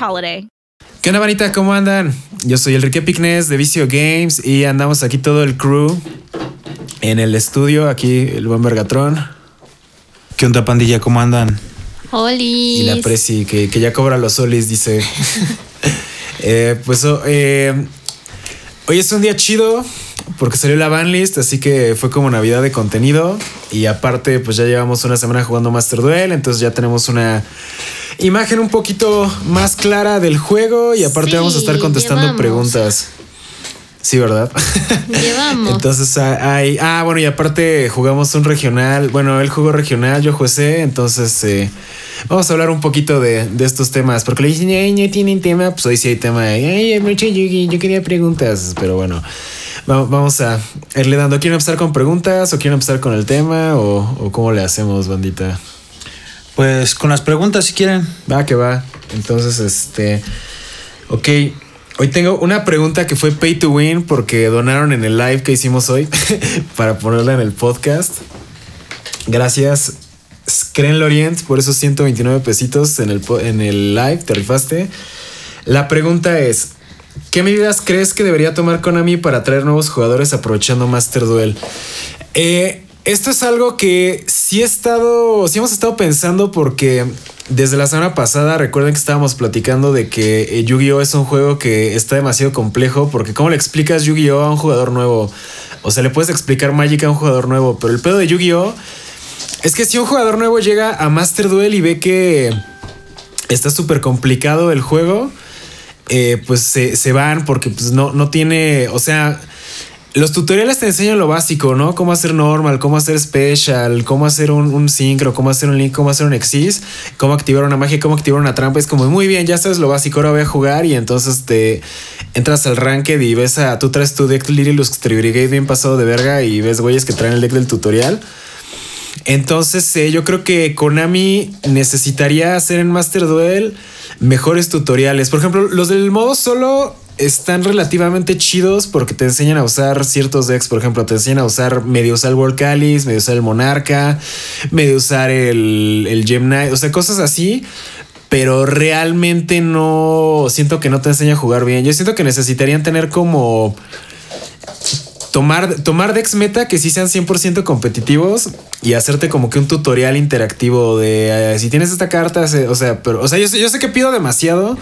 holiday. ¿Qué onda, manita? ¿Cómo andan? Yo soy Enrique Picnes de Vicio Games y andamos aquí todo el crew en el estudio, aquí el buen Vergatrón ¿Qué onda, pandilla? ¿Cómo andan? Oli. y la Presi, que, que ya cobra los solis, dice. Eh, pues oh, eh, hoy es un día chido porque salió la banlist, así que fue como Navidad de contenido. Y aparte, pues ya llevamos una semana jugando Master Duel, entonces ya tenemos una imagen un poquito más clara del juego y aparte Sí, vamos a estar contestando llevamos. preguntas. Sí, ¿verdad? Llevamos. Entonces ah, hay. Ah, bueno, y aparte jugamos un regional. Bueno, él jugó regional, yo jugué, entonces eh, vamos a hablar un poquito de, de estos temas. Porque le dicen, ay, no tienen tema. Pues hoy sí hay tema. Ay, hay mucho Yugi, yo quería preguntas. Pero bueno, va- vamos a irle dando. ¿Quieren empezar con preguntas o quieren empezar con el tema? ¿O, o cómo le hacemos, bandita? Pues con las preguntas, si quieren. Va, que va. Entonces, este. Ok. Hoy tengo una pregunta que fue pay to win porque donaron en el live que hicimos hoy para ponerla en el podcast. Gracias, Screen Lorient, por esos 129 pesitos en el, en el live. Te rifaste. La pregunta es: ¿Qué medidas crees que debería tomar Konami para atraer nuevos jugadores aprovechando Master Duel? Eh, esto es algo que sí he estado, sí hemos estado pensando porque desde la semana pasada recuerden que estábamos platicando de que eh, Yu-Gi-Oh es un juego que está demasiado complejo porque cómo le explicas Yu-Gi-Oh a un jugador nuevo, o sea, le puedes explicar Magic a un jugador nuevo, pero el pedo de Yu-Gi-Oh es que si un jugador nuevo llega a Master Duel y ve que está súper complicado el juego, eh, pues se, se van porque pues no, no tiene, o sea, los tutoriales te enseñan lo básico, ¿no? Cómo hacer normal, cómo hacer special, cómo hacer un, un cómo hacer un link, cómo hacer un exis, cómo activar una magia, cómo activar una trampa. Es como muy bien, ya sabes lo básico, ahora voy a jugar y entonces te entras al ranked y ves a, tú traes tu deck Lirillus Brigade bien pasado de verga y ves güeyes que traen el deck del tutorial. Entonces, eh, yo creo que Konami necesitaría hacer en Master Duel mejores tutoriales. Por ejemplo, los del modo solo están relativamente chidos porque te enseñan a usar ciertos decks. Por ejemplo, te enseñan a usar medio usar el World medio usar el Monarca, medio usar el, el Gem Knight, o sea, cosas así. Pero realmente no siento que no te enseña a jugar bien. Yo siento que necesitarían tener como tomar, tomar decks meta que sí sean 100% competitivos y hacerte como que un tutorial interactivo de eh, si tienes esta carta, o sea, pero, o sea, yo, yo sé que pido demasiado,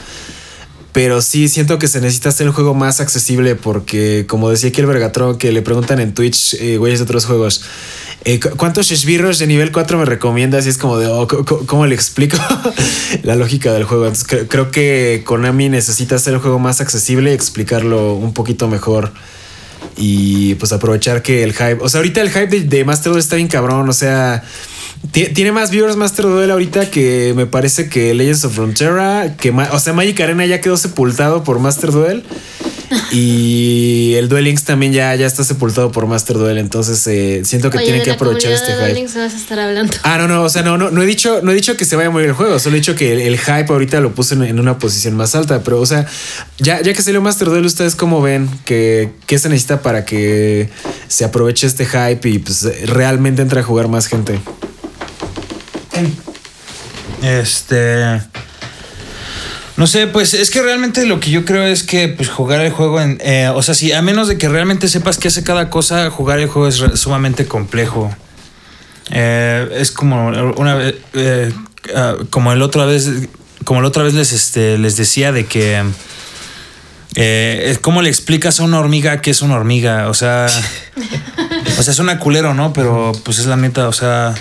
pero sí siento que se necesita hacer el juego más accesible porque, como decía aquí el Vergatron, que le preguntan en Twitch, eh, güeyes de otros juegos, eh, ¿cu- ¿cuántos Sheshbirros de nivel 4 me recomiendas? Y es como de, oh, ¿cómo le explico la lógica del juego? Entonces, cre- creo que Konami necesita hacer el juego más accesible explicarlo un poquito mejor y pues aprovechar que el hype, o sea, ahorita el hype de, de Master está bien cabrón, o sea, tiene más viewers Master Duel ahorita que me parece que Legends of Frontera, que o sea, Magic Arena ya quedó sepultado por Master Duel y el Duel Links también ya, ya está sepultado por Master Duel, entonces eh, siento que Oye, tienen de que la aprovechar este de hype. Duel Links vas a estar hablando. Ah, no, no, o sea, no, no, no he dicho, no he dicho que se vaya a morir el juego, solo he dicho que el, el hype ahorita lo puse en, en una posición más alta, pero o sea, ya, ya que salió Master Duel, ustedes cómo ven que qué se necesita para que se aproveche este hype y pues realmente entre a jugar más gente. Este. No sé, pues es que realmente lo que yo creo es que pues jugar el juego en... eh, o sea, si a menos de que realmente sepas qué hace cada cosa, jugar el juego es sumamente complejo. Eh, es como una vez... eh, ah, como el otra vez como la otra vez les, este, les decía, de que. ¿Cómo le explicas a una hormiga que es una hormiga? O sea. o sea, es una culero, ¿no? Pero pues es la neta, o sea.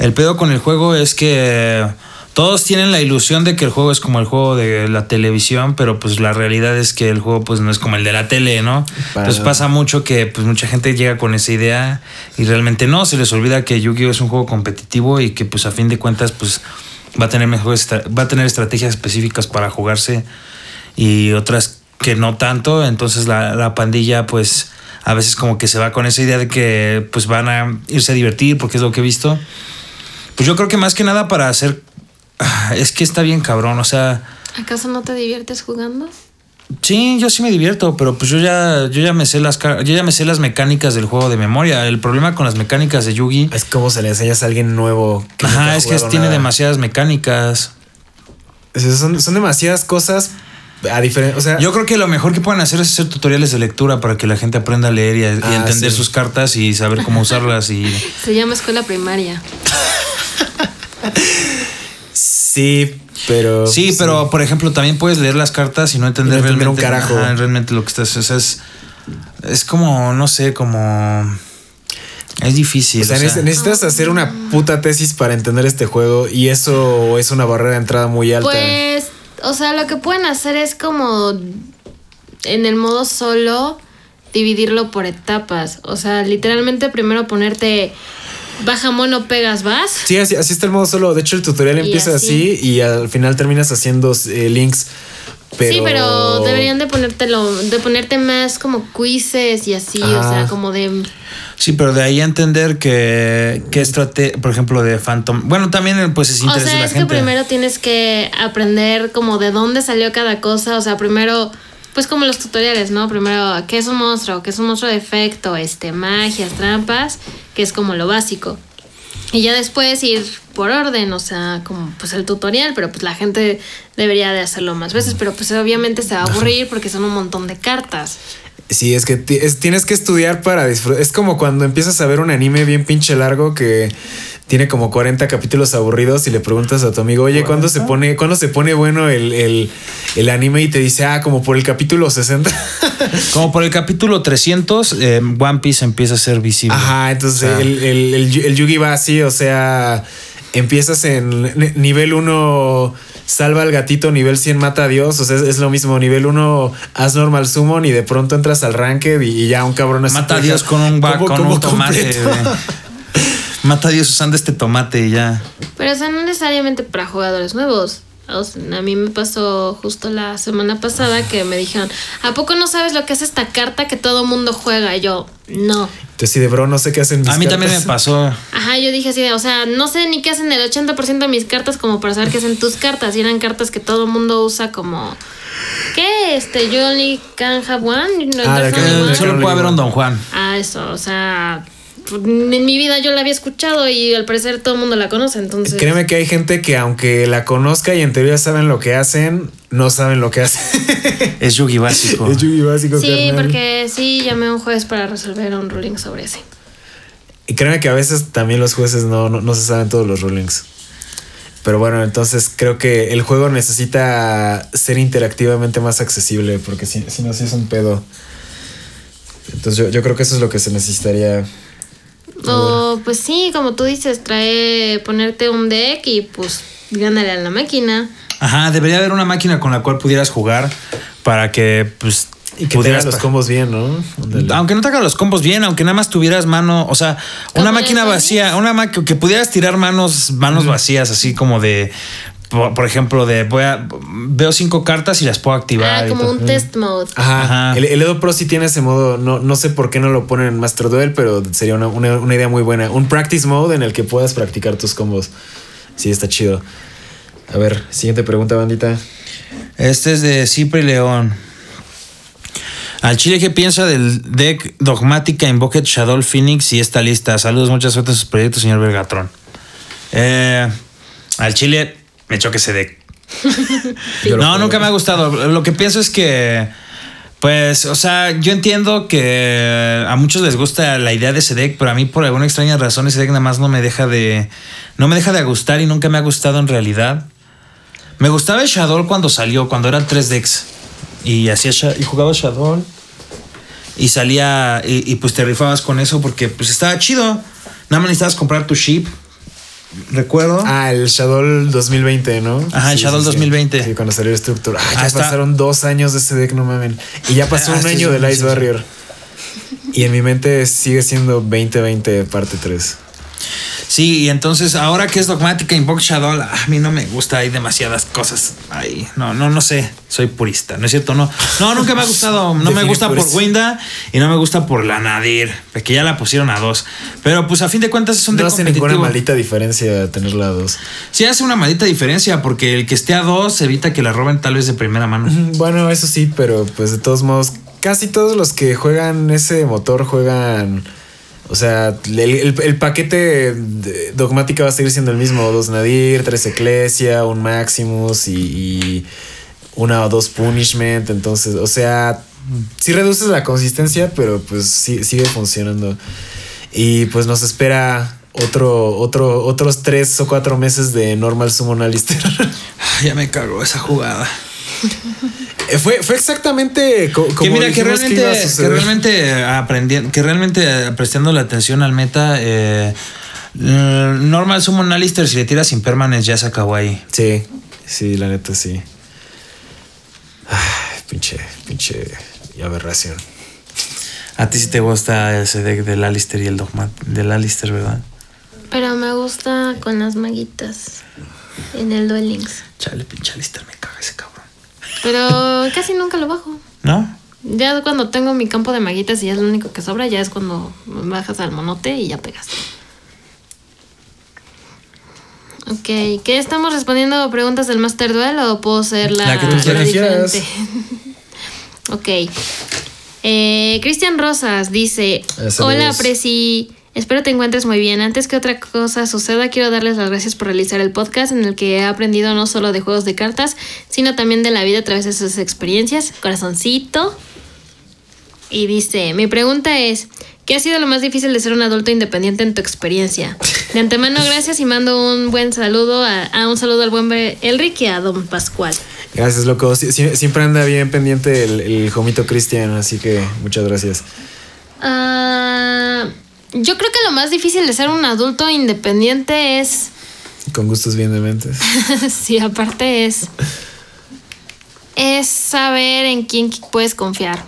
El pedo con el juego es que todos tienen la ilusión de que el juego es como el juego de la televisión, pero pues la realidad es que el juego pues no es como el de la tele, ¿no? Para Entonces pasa mucho que pues mucha gente llega con esa idea y realmente no, se les olvida que Yu-Gi-Oh es un juego competitivo y que pues a fin de cuentas pues va a tener mejores va a tener estrategias específicas para jugarse y otras que no tanto, entonces la, la pandilla pues a veces como que se va con esa idea de que pues van a irse a divertir porque es lo que he visto. Pues yo creo que más que nada para hacer Ah, es que está bien cabrón, o sea, ¿Acaso no te diviertes jugando? sí, yo sí me divierto, pero pues yo ya yo ya me sé las yo ya me sé las mecánicas del juego de memoria. El problema con las mecánicas de Yugi, Es como se le enseñas a alguien nuevo. que ajá, es que tiene nada. demasiadas mecánicas. Son, son demasiadas cosas a diferencia. O sea, Yo creo que lo mejor que pueden hacer es hacer tutoriales de lectura para que la gente aprenda a leer y, a- y Ah, entender sí. sus cartas y saber cómo usarlas y Se llama escuela primaria. sí, pero. Sí, pero por ejemplo, también puedes leer las cartas y no entender, Y no entender un realmente, carajo. ajá, realmente lo que estás. O sea, es, es como, no sé, como. Es difícil. O sea, o sea. neces- necesitas hacer una puta tesis para entender este juego y eso es una barrera de entrada muy alta. Pues, o sea, lo que pueden hacer es como en el modo solo dividirlo por etapas. O sea, literalmente primero ponerte baja mono, pegas, vas. Sí, así, así está el modo solo. De hecho, el tutorial Y empieza así. así. y al final terminas haciendo eh, links. Pero... Sí, pero deberían de ponértelo, de ponerte más como quizzes y así, o sea, como de Sí, pero de ahí a entender que, que estrategia, por ejemplo, de Phantom. Bueno, también pues es O interés de sea, es gente. que primero tienes que aprender como de dónde salió cada cosa. O sea, primero, pues como los tutoriales, ¿no? Primero, ¿qué es un monstruo? ¿Qué es un monstruo de efecto? Este, magias, trampas, que es como lo básico. Y ya después ir por orden, o sea, como pues el tutorial, pero pues la gente debería de hacerlo más veces, pero pues obviamente se va a aburrir porque son un montón de cartas. Sí, es que ti- es- tienes que estudiar para disfrutar. Es como cuando empiezas a ver un anime bien pinche largo que tiene como 40 capítulos aburridos y le preguntas a tu amigo, oye, ¿cuándo se pone, ¿cuándo se pone bueno el, el- el anime? Y te dice, ah, como por el capítulo 60. Como por el capítulo 300, eh, One Piece empieza a ser visible. Ajá, entonces O sea, el, el, el, yu- el Yugi va así, o sea, empiezas en ni- nivel 1, salva al gatito, nivel 100 mata a Dios, o sea, es, es lo mismo, nivel 1 haz normal summon y de pronto entras al ranked y, y ya un cabrón así. Mata a Dios con un, con un tomate. Mata a Dios usando este tomate y ya. Pero o sea, no necesariamente para jugadores nuevos. O sea, a mí me pasó justo la semana pasada que me dijeron, ¿a poco no sabes lo que es esta carta que todo mundo juega? Y yo, no. Entonces, sí, de bro, no sé qué hacen mis A mí también me pasó. Ajá, yo dije así de, o sea, no sé ni qué hacen el 80% de mis cartas como para saber qué hacen tus cartas. Y eran cartas que todo el mundo usa como, ¿qué? Este, you only can have one. No, Ah, Solo puede haber un Don Juan. Ah, eso, o sea, en mi vida yo la había escuchado y al parecer todo el mundo la conoce, entonces... Créeme que hay gente que aunque la conozca y en teoría saben lo que hacen, no saben lo que hacen. Es Yugi básico. es Yugi básico, Sí, carnal. porque sí, llamé a un juez para resolver un ruling sobre ese. Y créeme que a veces también los jueces no, no, no se saben todos los rulings. Pero bueno, entonces creo que el juego necesita ser interactivamente más accesible, porque si, si no, sí es un pedo. Entonces yo, yo creo que eso es lo que se necesitaría. O pues sí, como tú dices, trae ponerte un deck y pues gánale a la máquina. Ajá, debería haber una máquina con la cual pudieras jugar para que pues Y que te pudieras los combos bien, ¿no? Aunque no te haga los combos bien, aunque nada más tuvieras mano, o sea, ¿Como una máquina vacía, una máquina que pudieras tirar manos, manos vacías, así como de, por, por ejemplo, de voy a veo cinco cartas y las puedo activar. Ah, como todo. un test mode. Ajá. Ajá. El, el Edo Pro sí tiene ese modo. No, no sé por qué no lo ponen en Master Duel, pero sería una, una- una idea muy buena. Un practice mode en el que puedas practicar tus combos. Sí, está chido. A ver, siguiente pregunta, bandita. Este es de Cipri León. Al Chile, ¿qué piensa del deck Dogmática Invoked Shadow Phoenix y esta lista? Saludos, mucha suerte en sus proyectos, señor Vergatrón. Eh, al Chile, me choque ese deck. No, nunca me ha gustado. Lo que pienso es que, pues, o sea, yo entiendo que a muchos les gusta la idea de ese deck, pero a mí por alguna extraña razón ese deck nada más no me deja de, no me deja de gustar y nunca me ha gustado en realidad. Me gustaba el Shadow cuando salió, cuando era 3Dex. Y hacía y jugaba Shadow. Y salía. Y, y, pues te rifabas con eso porque pues estaba chido. Nada más necesitabas comprar tu ship. Recuerdo. Ah, el Shadow 2020, ¿no? Ajá, el Shadow 2020. Sí, cuando salió el Structure. Ah, ya Ah, pasaron dos años de ese deck, no mamen. Y ya pasó Ah, un sí, año sí, del sí, Ice sí. Barrier. Y en mi mente sigue siendo 2020 parte 3. Sí, y entonces ahora que es dogmática Invoke Shadow, a mí no me gusta, hay demasiadas cosas ahí. No, no, no sé, soy purista, ¿no es cierto? No, no nunca me ha gustado, no me gusta por. Winda y no me gusta por la Nadir, que ya la pusieron a dos. Pero pues a fin de cuentas es un No hace ninguna maldita diferencia tenerla a dos. Sí hace una maldita diferencia porque el que esté a dos evita que la roben tal vez de primera mano. Bueno, eso sí, pero pues de todos modos, casi todos los que juegan ese motor juegan. O sea, el, el- el paquete dogmática va a seguir siendo el mismo: dos Nadir, tres Ecclesia, un Maximus y, y una o dos Punishment. Entonces, o sea, sí reduces la consistencia, pero pues sí, sigue funcionando. Y pues nos espera otro, otro, otros tres o cuatro meses de normal summon Alistair. Ay, ya me cagó esa jugada. Eh, Fue, fue exactamente co- como que mira, que realmente, iba a que suceder. realmente aprendiendo, que realmente eh, prestando la atención al meta, eh, eh, normal summon Alistair, si le tiras sin permanence ya se acabó ahí. Sí, sí, la neta sí. Ay, pinche, pinche aberración. A ti sí te gusta ese deck del Alistair y el Dogma del Alistair, ¿verdad? Pero me gusta con las maguitas en el Duel Links. Chale, pinche Alistair, me caga ese cabrón. Pero casi nunca lo bajo. ¿No? Ya cuando tengo mi campo de maguitas y ya es lo único que sobra, ya es cuando bajas al monote y ya pegas. Ok, ¿qué estamos respondiendo preguntas del Master Duel o puedo ser la, La que tú la quieras. diferente? ok. Eh, Cristian Rosas dice. Hola, Presi. Espero te encuentres muy bien. Antes que otra cosa suceda, quiero darles las gracias por realizar el podcast en el que he aprendido no solo de juegos de cartas, sino también de la vida a través de sus experiencias. Corazoncito. Y dice, mi pregunta es, ¿qué ha sido lo más difícil de ser un adulto independiente en tu experiencia? De antemano, gracias y mando un buen saludo a, a un saludo al buen Elric y a don Pascual. Gracias, loco. Sie- sie- siempre anda bien pendiente el, el jomito Cristian, así que muchas gracias. Ah, yo creo que lo más difícil de ser un adulto independiente es, Con gustos bien dementes. sí, aparte es, es saber en quién puedes confiar.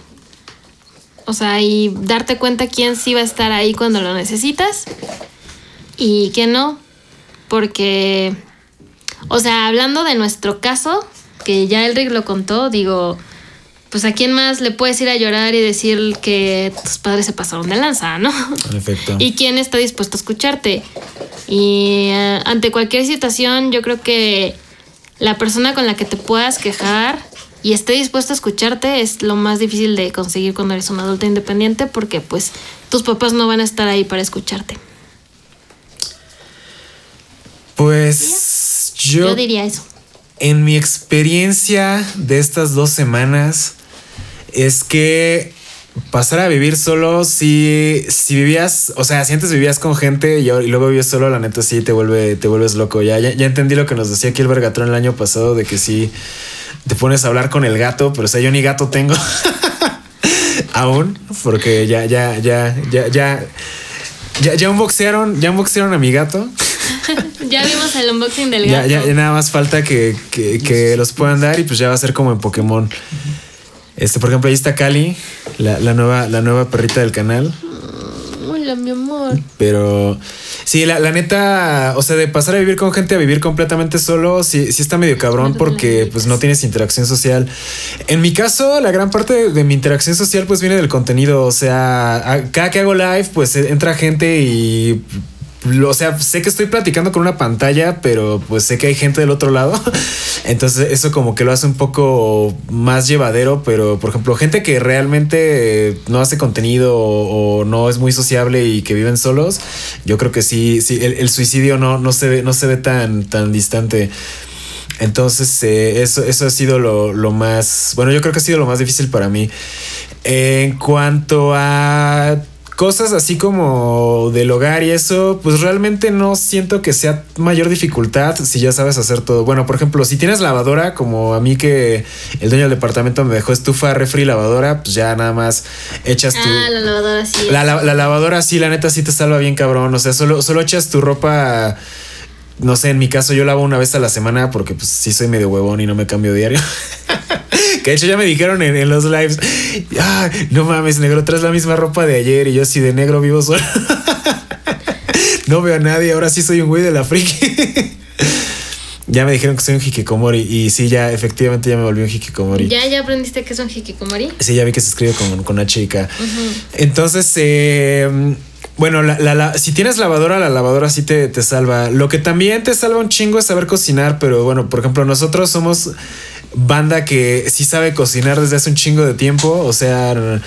O sea, y darte cuenta quién sí va a estar ahí cuando lo necesitas y quién no. Porque, o sea, hablando de nuestro caso, que ya Elric lo contó, digo, pues a quién más le puedes ir a llorar y decir que tus padres se pasaron de lanza, ¿no? En efecto. y quién está dispuesto a escucharte. Y eh, ante cualquier situación, yo creo que la persona con la que te puedas quejar y esté dispuesto a escucharte es lo más difícil de conseguir cuando eres un adulto independiente porque pues tus papás no van a estar ahí para escucharte. Pues Yo, yo, diría eso. en mi experiencia de estas dos semanas, es que pasar a vivir solo, si, si vivías, o sea, si antes vivías con gente y, ahora- y luego vives solo, la neta sí te vuelve, te vuelves loco. Ya, ya, ya entendí lo que nos decía aquí el Vergatrón el año pasado, de que sí te pones a hablar con el gato, pero o sea, yo ni gato tengo. Aún, porque ya, ya, ya, ya, ya. Ya, ya unboxearon, ya unboxearon a mi gato. Ya vimos el unboxing del Ya, gato. ya, ya nada más falta que, que- que los puedan dar y pues ya va a ser como en Pokémon. Este, por ejemplo, ahí está Cali, la, la nueva, la nueva perrita del canal. Hola, mi amor. Pero sí, la, la neta, o sea, de pasar a vivir con gente a vivir completamente solo, sí, sí está medio cabrón porque pues no tienes interacción social. En mi caso, la gran parte de, de mi interacción social pues viene del contenido. O sea, a- cada que hago live, pues entra gente y o sea, sé que estoy platicando con una pantalla, pero pues sé que hay gente del otro lado. Entonces eso como que lo hace un poco más llevadero, pero por ejemplo, gente que realmente no hace contenido o, o no es muy sociable y que viven solos, yo creo que sí, sí, el, el suicidio no, no se ve, no se ve tan, tan distante. Entonces, eh, eso, eso ha sido lo, lo más, bueno, yo creo que ha sido lo más difícil para mí. En cuanto a cosas así como del hogar y eso, pues realmente no siento que sea mayor dificultad si ya sabes hacer todo. Bueno, por ejemplo, si tienes lavadora, como a mí que el dueño del departamento me dejó estufa, refri, lavadora, pues ya nada más echas tu... Ah, la lavadora sí. La, la- la lavadora sí, la neta sí te salva bien cabrón. O sea, solo, solo echas tu ropa. No sé, en mi caso yo lavo una vez a la semana porque pues sí soy medio huevón y no me cambio diario. que de hecho ya me dijeron en, en los lives, "Ah, no mames, negro, traes la misma ropa de ayer y yo así de negro vivo solo. no veo a nadie, ahora sí soy un güey de la friki. ya me dijeron que soy un hikikomori y sí, ya efectivamente ya me volví un hikikomori. ¿Ya, ya aprendiste que es un hikikomori? Sí, ya vi que se escribe con, con H y K. Entonces, eh, bueno, la- la- la- si tienes lavadora, la lavadora sí te, te salva. Lo que también te salva un chingo es saber cocinar, pero bueno, por ejemplo, nosotros somos banda que sí sabe cocinar desde hace un chingo de tiempo. O sea,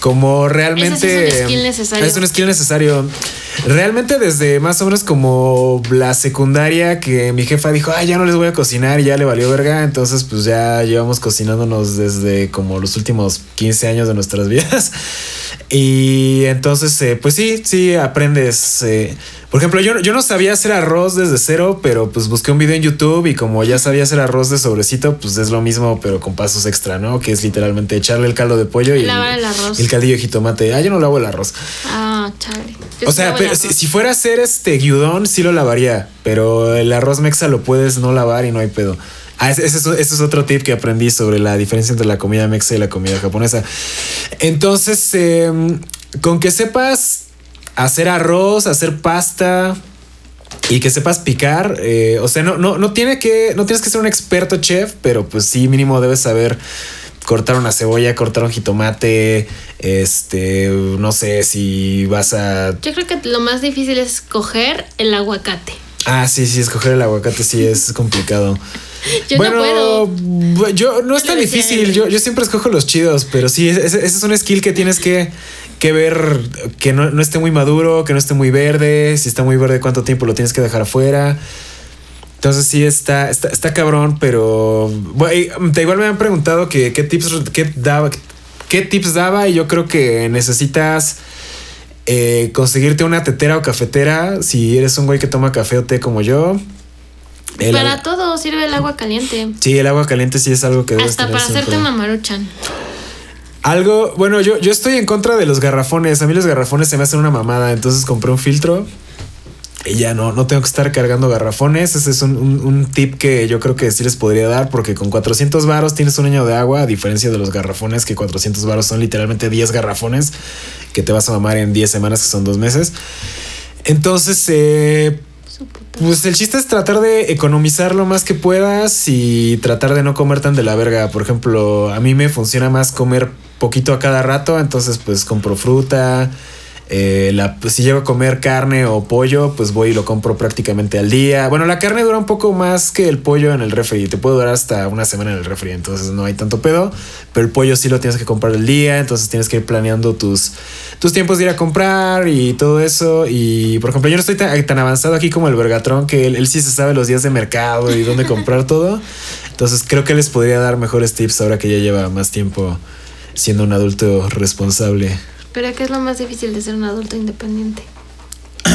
como realmente. Es un skill necesario. Es un skill necesario. Realmente desde más o menos como la secundaria que mi jefa dijo, ay, ya no les voy a cocinar y ya le valió verga. Entonces, pues ya llevamos cocinándonos desde como los últimos 15 años de nuestras vidas. Y entonces, eh, pues sí, sí, aprendes. eh. Por ejemplo, yo, yo no sabía hacer arroz desde cero, pero pues busqué un video en YouTube y como ya sabía hacer arroz de sobrecito, pues es lo mismo, pero con pasos extra, ¿no? Que es literalmente echarle el caldo de pollo y Lavar el arroz. el caldillo de jitomate. Ah, yo no lavo el arroz. Ah, chale. Yo O sea, pero si, si fuera a hacer este guiudón, sí lo lavaría, pero el arroz mexa lo puedes no lavar y no hay pedo. Ah, ese, ese es, ese es otro tip que aprendí sobre la diferencia entre la comida mexa y la comida japonesa. Entonces, eh, con que sepas hacer arroz, hacer pasta y que sepas picar, eh, o sea, no, no, no tiene que, no tienes que ser un experto chef, pero pues sí, mínimo debes saber cortar una cebolla, cortar un jitomate, este, no sé si vas a Yo creo que lo más difícil es escoger el aguacate. Ah, sí, sí, escoger el aguacate sí es complicado. Yo no puedo. Yo no es tan difícil. Yo, yo siempre escojo los chidos, pero sí, ese, ese es un skill que tienes que, que ver que no, no esté muy maduro, que no esté muy verde. Si está muy verde, cuánto tiempo lo tienes que dejar afuera. Entonces sí está, está, está cabrón, pero bueno, mm, igual me han preguntado que qué tips qué daba, qué tips daba y yo creo que necesitas eh, conseguirte una tetera o cafetera si eres un güey que toma café o té como yo. El- Para todo sirve el agua caliente. Sí, el agua caliente sí es algo que debes Hasta para hacerte una maruchan. Algo, bueno, yo, yo estoy en contra de los garrafones. A mí los garrafones se me hacen una mamada. Entonces compré un filtro y ya no, no tengo que estar cargando garrafones. Ese es un, un- un tip que yo creo que sí les podría dar porque con 400 varos tienes un año de agua, a diferencia de los garrafones, que 400 varos son literalmente 10 garrafones que te vas a mamar en 10 semanas, que son dos meses. Entonces, eh, pues el chiste es tratar de economizar lo más que puedas y tratar de no comer tan de la verga. Por ejemplo, a mí me funciona más comer poquito a cada rato, entonces pues compro fruta. Eh, la, pues, si llego a comer carne o pollo, pues voy y lo compro prácticamente al día. Bueno, la carne dura un poco más que el pollo en el refri. Te puede durar hasta una semana en el refri, entonces no hay tanto pedo. Pero el pollo sí lo tienes que comprar el día, entonces tienes que ir planeando tus, tus tiempos de ir a comprar y todo eso. Y por ejemplo, yo no estoy tan, tan avanzado aquí como el Vergatrón, que él, él sí se sabe los días de mercado y dónde comprar todo. Entonces creo que les podría dar mejores tips ahora que ya lleva más tiempo siendo un adulto responsable. Pero ¿qué es lo más difícil de ser un adulto independiente?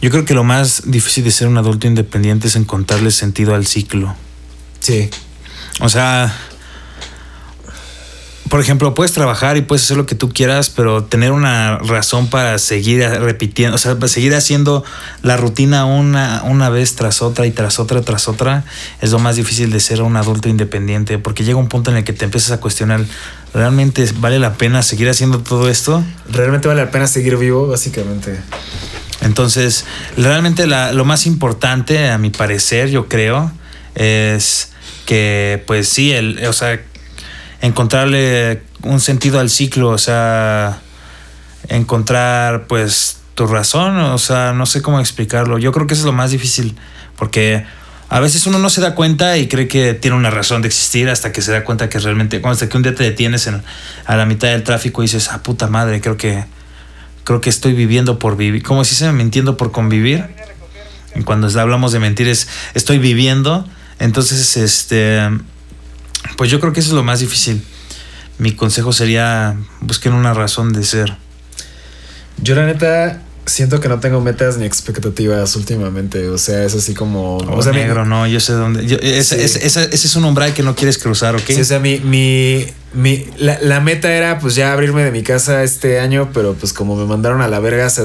Yo creo que lo más difícil de ser un adulto independiente es encontrarle sentido al ciclo. Sí, O sea, por ejemplo, puedes trabajar y puedes hacer lo que tú quieras, pero tener una razón para seguir repitiendo, o sea, para seguir haciendo la rutina una, una vez tras otra y tras otra tras otra, es lo más difícil de ser un adulto independiente, porque llega un punto en el que te empiezas a cuestionar, ¿realmente vale la pena seguir haciendo todo esto? realmente vale la pena seguir vivo, básicamente. Entonces, realmente la- lo más importante, a mi parecer, yo creo, es que, pues sí, el, o sea, encontrarle un sentido al ciclo, o sea, encontrar, pues, tu razón, o sea, no sé cómo explicarlo. Yo creo que eso es lo más difícil, porque a veces uno no se da cuenta y cree que tiene una razón de existir hasta que se da cuenta que realmente, hasta que un día te detienes en, a la mitad del tráfico y dices, ah, puta madre, creo que creo que estoy viviendo por vivir, como si se mintiendo por convivir. Cuando hablamos de mentir es estoy viviendo. Entonces, este, pues yo creo que eso es lo más difícil. Mi consejo sería busquen una razón de ser. Yo la neta siento que no tengo metas ni expectativas últimamente. O sea, es así como. O o sea, mi- negro, no, yo sé dónde. yo- ese, Sí. ese- ese- ese es un umbral que no quieres cruzar, ¿ok? Sí, o sea, mi, mi, mi la, la meta era pues ya abrirme de mi casa este año, pero pues como me mandaron a la verga, se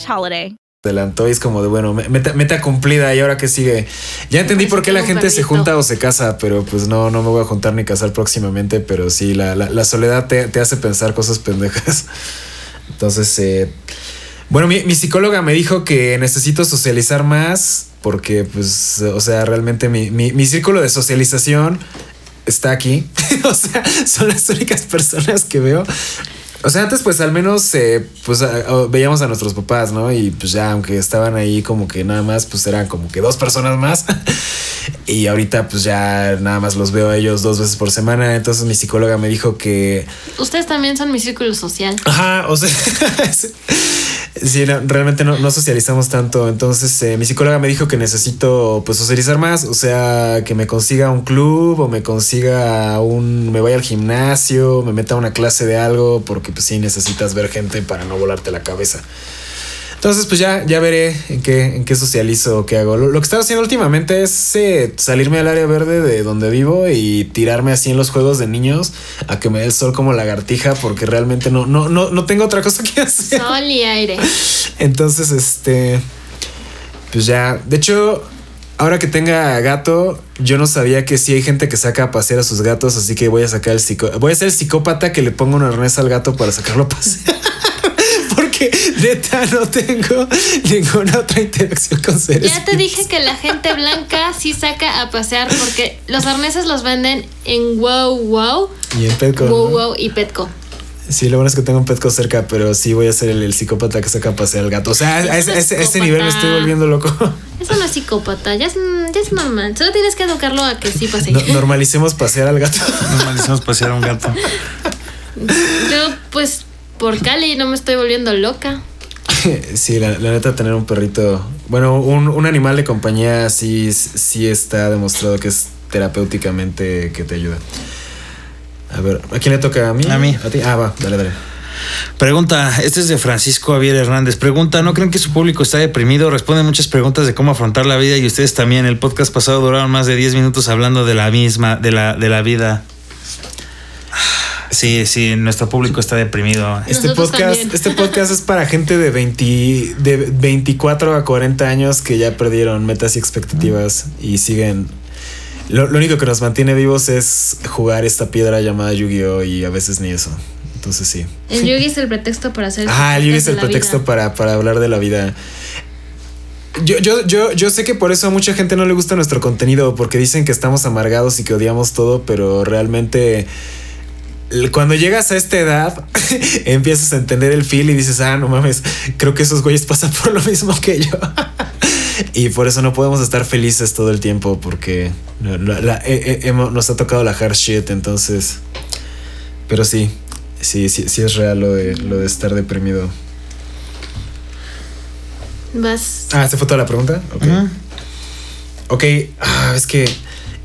holiday. adelantó y es como de bueno, me- meta, meta cumplida y ahora que sigue. Ya entendí por qué la gente se junta o se casa, pero pues no, no me voy a juntar ni casar próximamente, pero sí, la, la- la soledad te, te hace pensar cosas pendejas. Entonces, eh, bueno, mi, mi psicóloga me dijo que necesito socializar más porque pues, o sea, realmente mi, mi, mi círculo de socialización está aquí. o sea, son las únicas personas que veo. O sea, antes pues al menos eh, pues a- veíamos a nuestros papás, ¿no? Y pues ya, aunque estaban ahí como que nada más, pues eran como que dos personas más. y ahorita pues ya nada más los veo a ellos dos veces por semana. Entonces mi psicóloga me dijo que... Ustedes también son mi círculo social. Ajá, o sea... Sí, no, realmente no, no socializamos tanto. Entonces, eh, mi psicóloga me dijo que necesito pues socializar más. O sea, que me consiga un club o me consiga un. me vaya al gimnasio, me meta a una clase de algo, porque pues sí necesitas ver gente para no volarte la cabeza. Entonces, pues ya, ya veré en qué, en qué socializo, qué hago. Lo, lo que estaba haciendo últimamente es eh, salirme al área verde de donde vivo y tirarme así en los juegos de niños a que me dé el sol como lagartija, porque realmente no, no, no, no tengo otra cosa que hacer. Sol y aire. Entonces, este. Pues ya. De hecho, ahora que tenga gato, yo no sabía que sí hay gente que saca a pasear a sus gatos, así que voy a sacar el. Voy a ser el psicópata que le ponga un arnés al gato para sacarlo a pasear. Porque neta no tengo ninguna otra interacción con seres. Ya te dije que la gente blanca sí saca a pasear porque los arneses los venden en Wow Wow, Y en Petco. Wow ¿no? Wow y Petco. Sí, lo bueno es que tengo un Petco cerca, pero sí voy a ser el, el psicópata que saca a pasear al gato. O sea, a ese, nivel me estoy volviendo loco. Eso no es psicópata, ya es, ya es normal. Solo tienes que educarlo a que sí pase. No- normalicemos pasear al gato. Normalicemos pasear a un gato. Yo, pues, por Cali no me estoy volviendo loca. Sí, la, la neta, tener un perrito. Bueno, un, un animal de compañía sí, sí está demostrado que es terapéuticamente que te ayuda. A ver, ¿a quién le toca? ¿A mí? A mí. ¿A ti? Ah, va, dale, dale. Pregunta, este es de Francisco Javier Hernández. Pregunta, ¿no creen que su público está deprimido? Responde muchas preguntas de cómo afrontar la vida y ustedes también. El podcast pasado duraron más de 10 minutos hablando de la misma, de la, de la vida. Sí, sí, nuestro público está deprimido. Este Nosotros podcast, también. este podcast es para gente de, 20, de 24 a 40 años que ya perdieron metas y expectativas y siguen. Lo, lo único que nos mantiene vivos es jugar esta piedra llamada Yu-Gi-Oh! y a veces ni eso. Entonces sí. El yogi es el pretexto para hacer. Ah, el Yugi es el pretexto para, para hablar de la vida. Yo, yo, yo, yo sé que por eso a mucha gente no le gusta nuestro contenido, porque dicen que estamos amargados y que odiamos todo, pero realmente cuando llegas a esta edad empiezas a entender el feel y dices, ah, no mames, creo que esos güeyes pasan por lo mismo que yo. y por eso no podemos estar felices todo el tiempo, porque la- la- la- eh, eh, hemos- nos ha tocado la hard shit, entonces... Pero sí, sí, sí, sí es real lo de, lo de estar deprimido. Vas. Ah, ¿esta fue toda la pregunta? Ok. Ok, ah, es que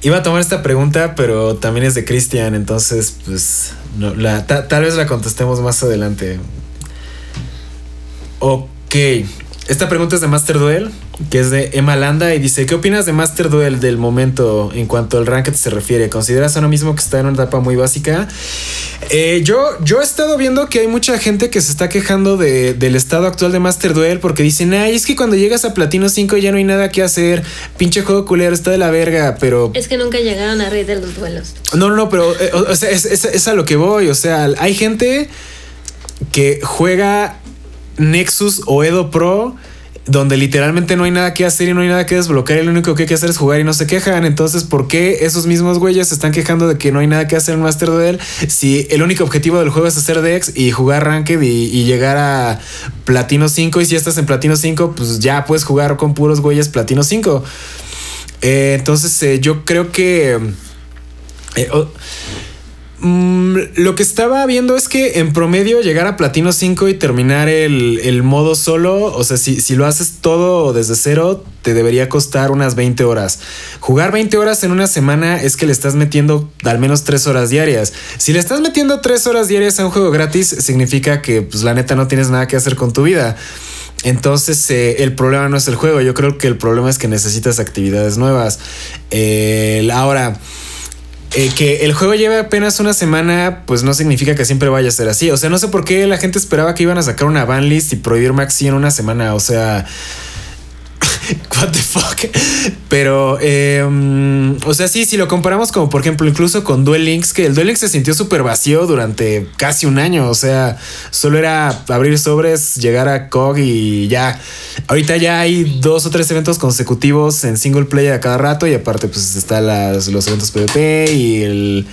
iba a tomar esta pregunta, pero también es de Cristian, entonces, pues, tal vez la contestemos más adelante. Ok, esta pregunta es de Master Duel, que es de Emma Landa y dice, ¿qué opinas de Master Duel del momento en cuanto al ranked se refiere? ¿Consideras ahora mismo que está en una etapa muy básica? Eh, yo, yo he estado viendo que hay mucha gente que se está quejando de- del estado actual de Master Duel porque dicen, ay, es que cuando llegas a Platino 5 ya no hay nada que hacer, pinche juego culero, está de la verga, pero... Es que nunca llegaron a rey de los duelos. No, no, no, pero eh, o, o sea, es, es- es a lo que voy. O sea, hay gente que juega Nexus o Edo Pro donde literalmente no hay nada que hacer y no hay nada que desbloquear y lo único que hay que hacer es jugar y no se quejan. Entonces, ¿por qué esos mismos güeyes se están quejando de que no hay nada que hacer en Master Duel si el único objetivo del juego es hacer Dex y jugar Ranked y, llegar a Platino 5 y si estás en Platino 5, pues ya puedes jugar con puros güeyes Platino 5. Eh, entonces, eh, yo creo que... eh, Mm, lo que estaba viendo es que en promedio llegar a Platino 5 y terminar el, el modo solo, o sea, si, si lo haces todo desde cero, te debería costar unas 20 horas. Jugar 20 horas en una semana es que le estás metiendo al menos 3 horas diarias. Si le estás metiendo 3 horas diarias a un juego gratis, significa que pues la neta no tienes nada que hacer con tu vida. Entonces eh, el problema no es el juego, yo creo que el problema es que necesitas actividades nuevas. Eh, ahora... Eh, que el juego lleve apenas una semana, pues no significa que siempre vaya a ser así. O sea, no sé por qué la gente esperaba que iban a sacar una banlist y prohibir Maxi en una semana. O sea, what the fuck. Pero, eh, o sea, sí, si lo comparamos como por ejemplo incluso con Duel Links, que el Duel Links se sintió súper vacío durante casi un año. O sea, solo era abrir sobres, llegar a COG y ya. Ahorita ya hay dos o tres eventos consecutivos en single player a cada rato y aparte pues está las- los eventos PvP y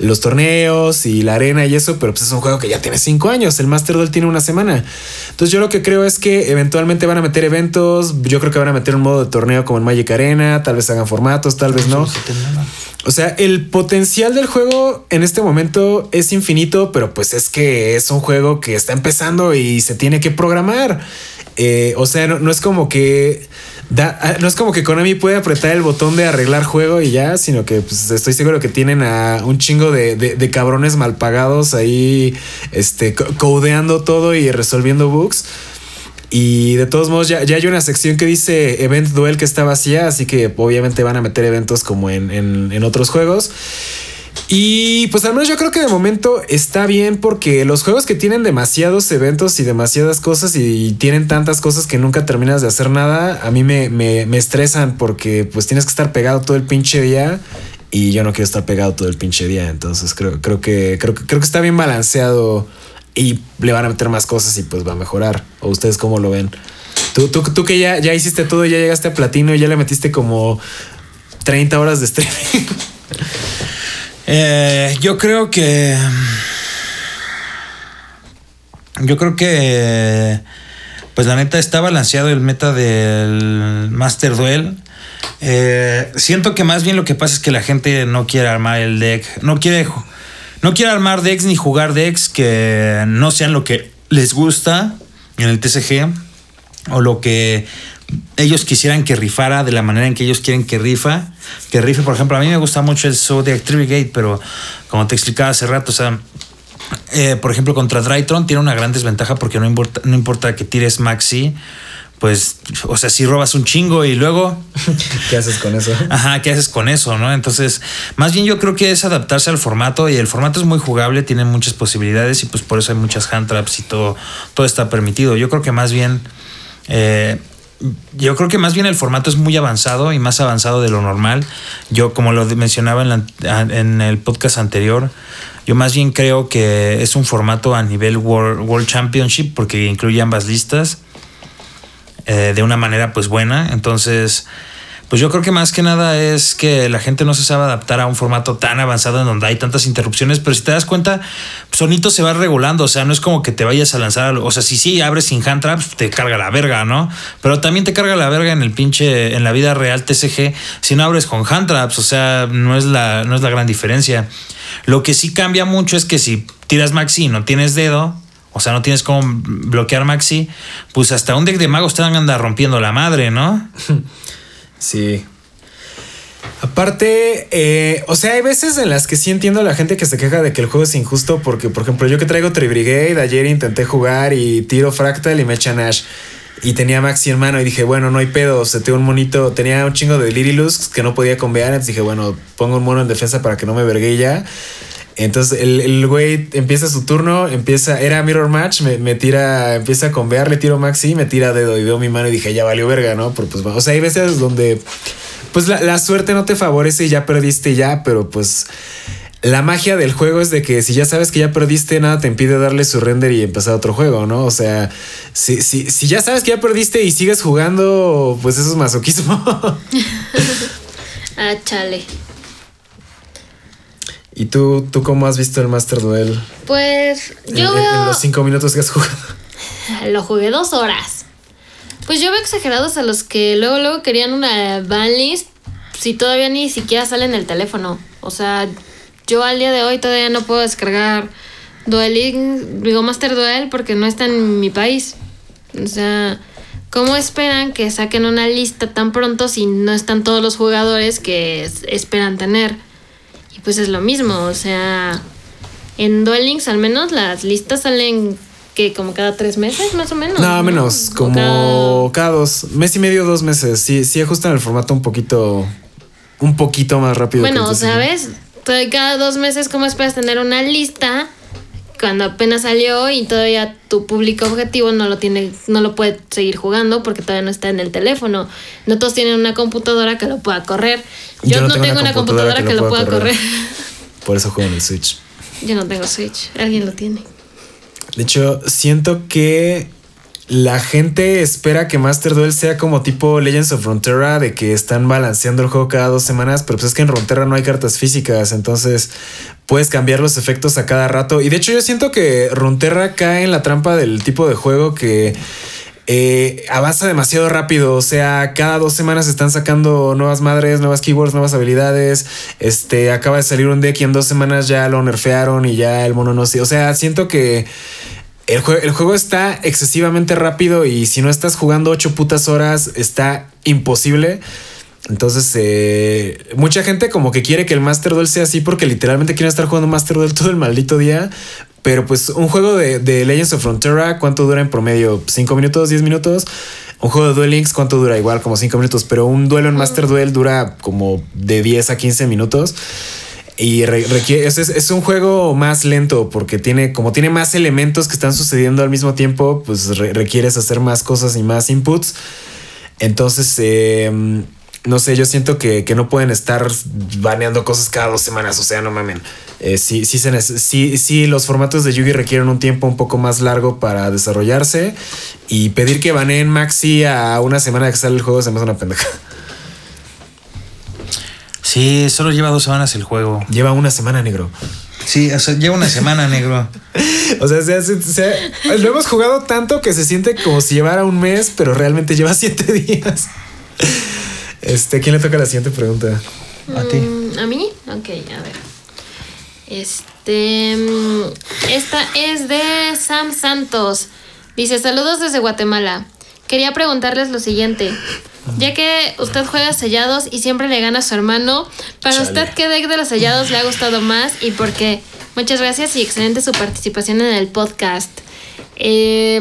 los torneos y la arena y eso, pero pues es un juego que ya tiene cinco años, el Master Duel tiene una semana. Entonces yo lo que creo es que eventualmente van a meter eventos, yo creo que van a meter un modo de torneo como en Magic Arena, tal vez hagan formatos, tal vez no. O sea, el potencial del juego en este momento es infinito, pero pues es que es un juego que está empezando y se tiene que programar. Eh, o sea, no, no es como que da- ah, no es como que Konami puede apretar el botón de arreglar juego y ya, sino que pues, estoy seguro que tienen a un chingo de, de- de cabrones mal pagados ahí, este, co- codeando todo y resolviendo bugs. Y de todos modos, ya, ya hay una sección que dice Event Duel que está vacía, así que obviamente van a meter eventos como en, en- otros juegos. Y pues al menos yo creo que de momento está bien porque los juegos que tienen demasiados eventos y demasiadas cosas y tienen tantas cosas que nunca terminas de hacer nada, a mí me, me- me estresan porque pues tienes que estar pegado todo el pinche día y yo no quiero estar pegado todo el pinche día. Entonces creo, creo, que, creo, creo que está bien balanceado y le van a meter más cosas y pues va a mejorar. ¿O ustedes cómo lo ven? Tú, tú, tú que ya, ya hiciste todo, ya llegaste a platino y ya le metiste como 30 horas de streaming. Eh, yo creo que. Yo creo que. Pues la neta está balanceado el meta del Master Duel. Eh, siento que más bien lo que pasa es que la gente no quiere armar el deck. No quiere. No quiere armar decks ni jugar decks que no sean lo que les gusta en el TCG. O lo que ellos quisieran que rifara de la manera en que ellos quieren que rifa. Que rife, por ejemplo, a mí me gusta mucho el Zodiac Trigate, pero como te explicaba hace rato, o sea, eh, por ejemplo, contra Drytron tiene una gran desventaja porque no importa, no importa que tires Maxi, pues, o sea, si robas un chingo y luego, ¿Qué haces con eso? ajá, ¿qué haces con eso, no? Entonces, más bien yo creo que es adaptarse al formato y el formato es muy jugable, tiene muchas posibilidades y pues por eso hay muchas hand traps y todo, todo está permitido. Yo creo que más bien, eh, yo creo que más bien el formato es muy avanzado y más avanzado de lo normal. Yo, como lo mencionaba en, la- en el podcast anterior, yo más bien creo que es un formato a nivel World, World Championship porque incluye ambas listas eh, de una manera pues buena. Entonces, pues yo creo que más que nada es que la gente no se sabe adaptar a un formato tan avanzado en donde hay tantas interrupciones, pero si te das cuenta, Sonito se va regulando, o sea, no es como que te vayas a lanzar, o sea, si sí abres sin hand traps, te carga la verga, ¿no? Pero también te carga la verga en el pinche, en la vida real TCG, si no abres con hand traps, o sea, no es la, no es la gran diferencia. Lo que sí cambia mucho es que si tiras maxi y no tienes dedo, o sea, no tienes cómo bloquear maxi, pues hasta un deck de magos te van a andar rompiendo la madre, ¿no? Sí. Aparte, eh, o sea, hay veces en las que sí entiendo a la gente que se queja de que el juego es injusto porque, por ejemplo, yo que traigo Tribrigade, ayer intenté jugar y tiro Fractal y me echan Ash. y tenía Maxi en mano y dije, bueno, no hay pedo, se un monito, tenía un chingo de Lirilus que no podía convear, entonces dije, bueno, pongo un mono en defensa para que no me vergue ya. Entonces el, el güey empieza su turno, empieza, era mirror match, me, me tira, empieza a convear, le tiro Maxi, me tira dedo y veo mi mano y dije, ya valió verga, ¿no? Pero pues, o sea, hay veces donde pues la, la suerte no te favorece y ya perdiste ya, pero pues la magia del juego es de que si ya sabes que ya perdiste, nada te impide darle su render y empezar otro juego, ¿no? O sea, si, si, si ya sabes que ya perdiste y sigues jugando, pues eso es masoquismo. Ah, chale. ¿Y tú, tú cómo has visto el Master Duel? Pues En- yo en, en veo. los cinco minutos que has jugado. Lo jugué dos horas. Pues yo veo exagerados a los que luego, luego querían una banlist si todavía ni siquiera sale en el teléfono. O sea, yo al día de hoy todavía no puedo descargar Dueling, digo Master Duel porque no está en mi país. O sea, ¿cómo esperan que saquen una lista tan pronto si no están todos los jugadores que es- esperan tener? Pues es lo mismo, o sea, en Duel Links al menos las listas salen que como cada tres meses más o menos. No, menos, como cada... dos, mes y medio, dos meses. Sí, sí ajustan el formato un poquito, un poquito más rápido. Bueno. ¿sabes? Cada dos meses, ¿cómo esperas tener una lista cuando apenas salió y todavía tu público objetivo no lo tiene, no lo puede seguir jugando porque todavía no está en el teléfono? No todos tienen una computadora que lo pueda correr. Yo, no, tengo, una computadora, que, lo pueda correr. Por eso juego en el Switch. Yo no tengo Switch. Alguien lo tiene. De hecho, siento que la gente espera que Master Duel sea como tipo Legends of Frontera, de que están balanceando el juego cada dos semanas, pero pues es que en Frontera no hay cartas físicas, entonces puedes cambiar los efectos a cada rato. Y de hecho yo siento que Frontera cae en la trampa del tipo de juego que eh, avanza demasiado rápido. O sea, cada dos semanas están sacando nuevas madres, nuevas keywords, nuevas habilidades. Este acaba de salir un deck y en dos semanas ya lo nerfearon y ya el mono no. O sea, siento que el, jue- el juego está excesivamente rápido y si no estás jugando ocho putas horas, está imposible. Entonces, eh, mucha gente como que quiere que el Master Duel sea así porque literalmente quieren estar jugando Master Duel todo el maldito día. Pero pues un juego de, de Legends of Frontera, ¿cuánto dura en promedio? ¿5 minutos? ¿10 minutos? Un juego de Duel Links, ¿cuánto dura? Igual como 5 minutos. Pero un duelo en Master Duel dura como de 10 a 15 minutos. Y re- requiere, es, es- un juego más lento porque tiene, como tiene más elementos que están sucediendo al mismo tiempo, pues re- requieres hacer más cosas y más inputs. Entonces, eh, no sé, yo siento que, que no pueden estar baneando cosas cada dos semanas, o sea, no mamen. Eh, sí, sí, se sí, sí, los formatos de Yugi requieren un tiempo un poco más largo para desarrollarse y pedir que baneen Maxi a una semana que sale el juego se me hace una pendeja. Sí, solo lleva dos semanas el juego. Lleva una semana, negro. Sí, o sea, lleva una semana, negro. O sea, se hace- se- lo hemos jugado tanto que se siente como si llevara un mes, pero realmente lleva siete días. Este, ¿quién le toca la siguiente pregunta? A ti. Mm, ¿A mí? Ok, a ver. Este. mm, Esta es de Sam Santos. Dice: Saludos desde Guatemala. Quería preguntarles lo siguiente. Ya que usted juega sellados y siempre le gana a su hermano, ¿para Chale. usted qué deck de los sellados le ha gustado más y por qué? Muchas gracias y excelente su participación en el podcast. Eh,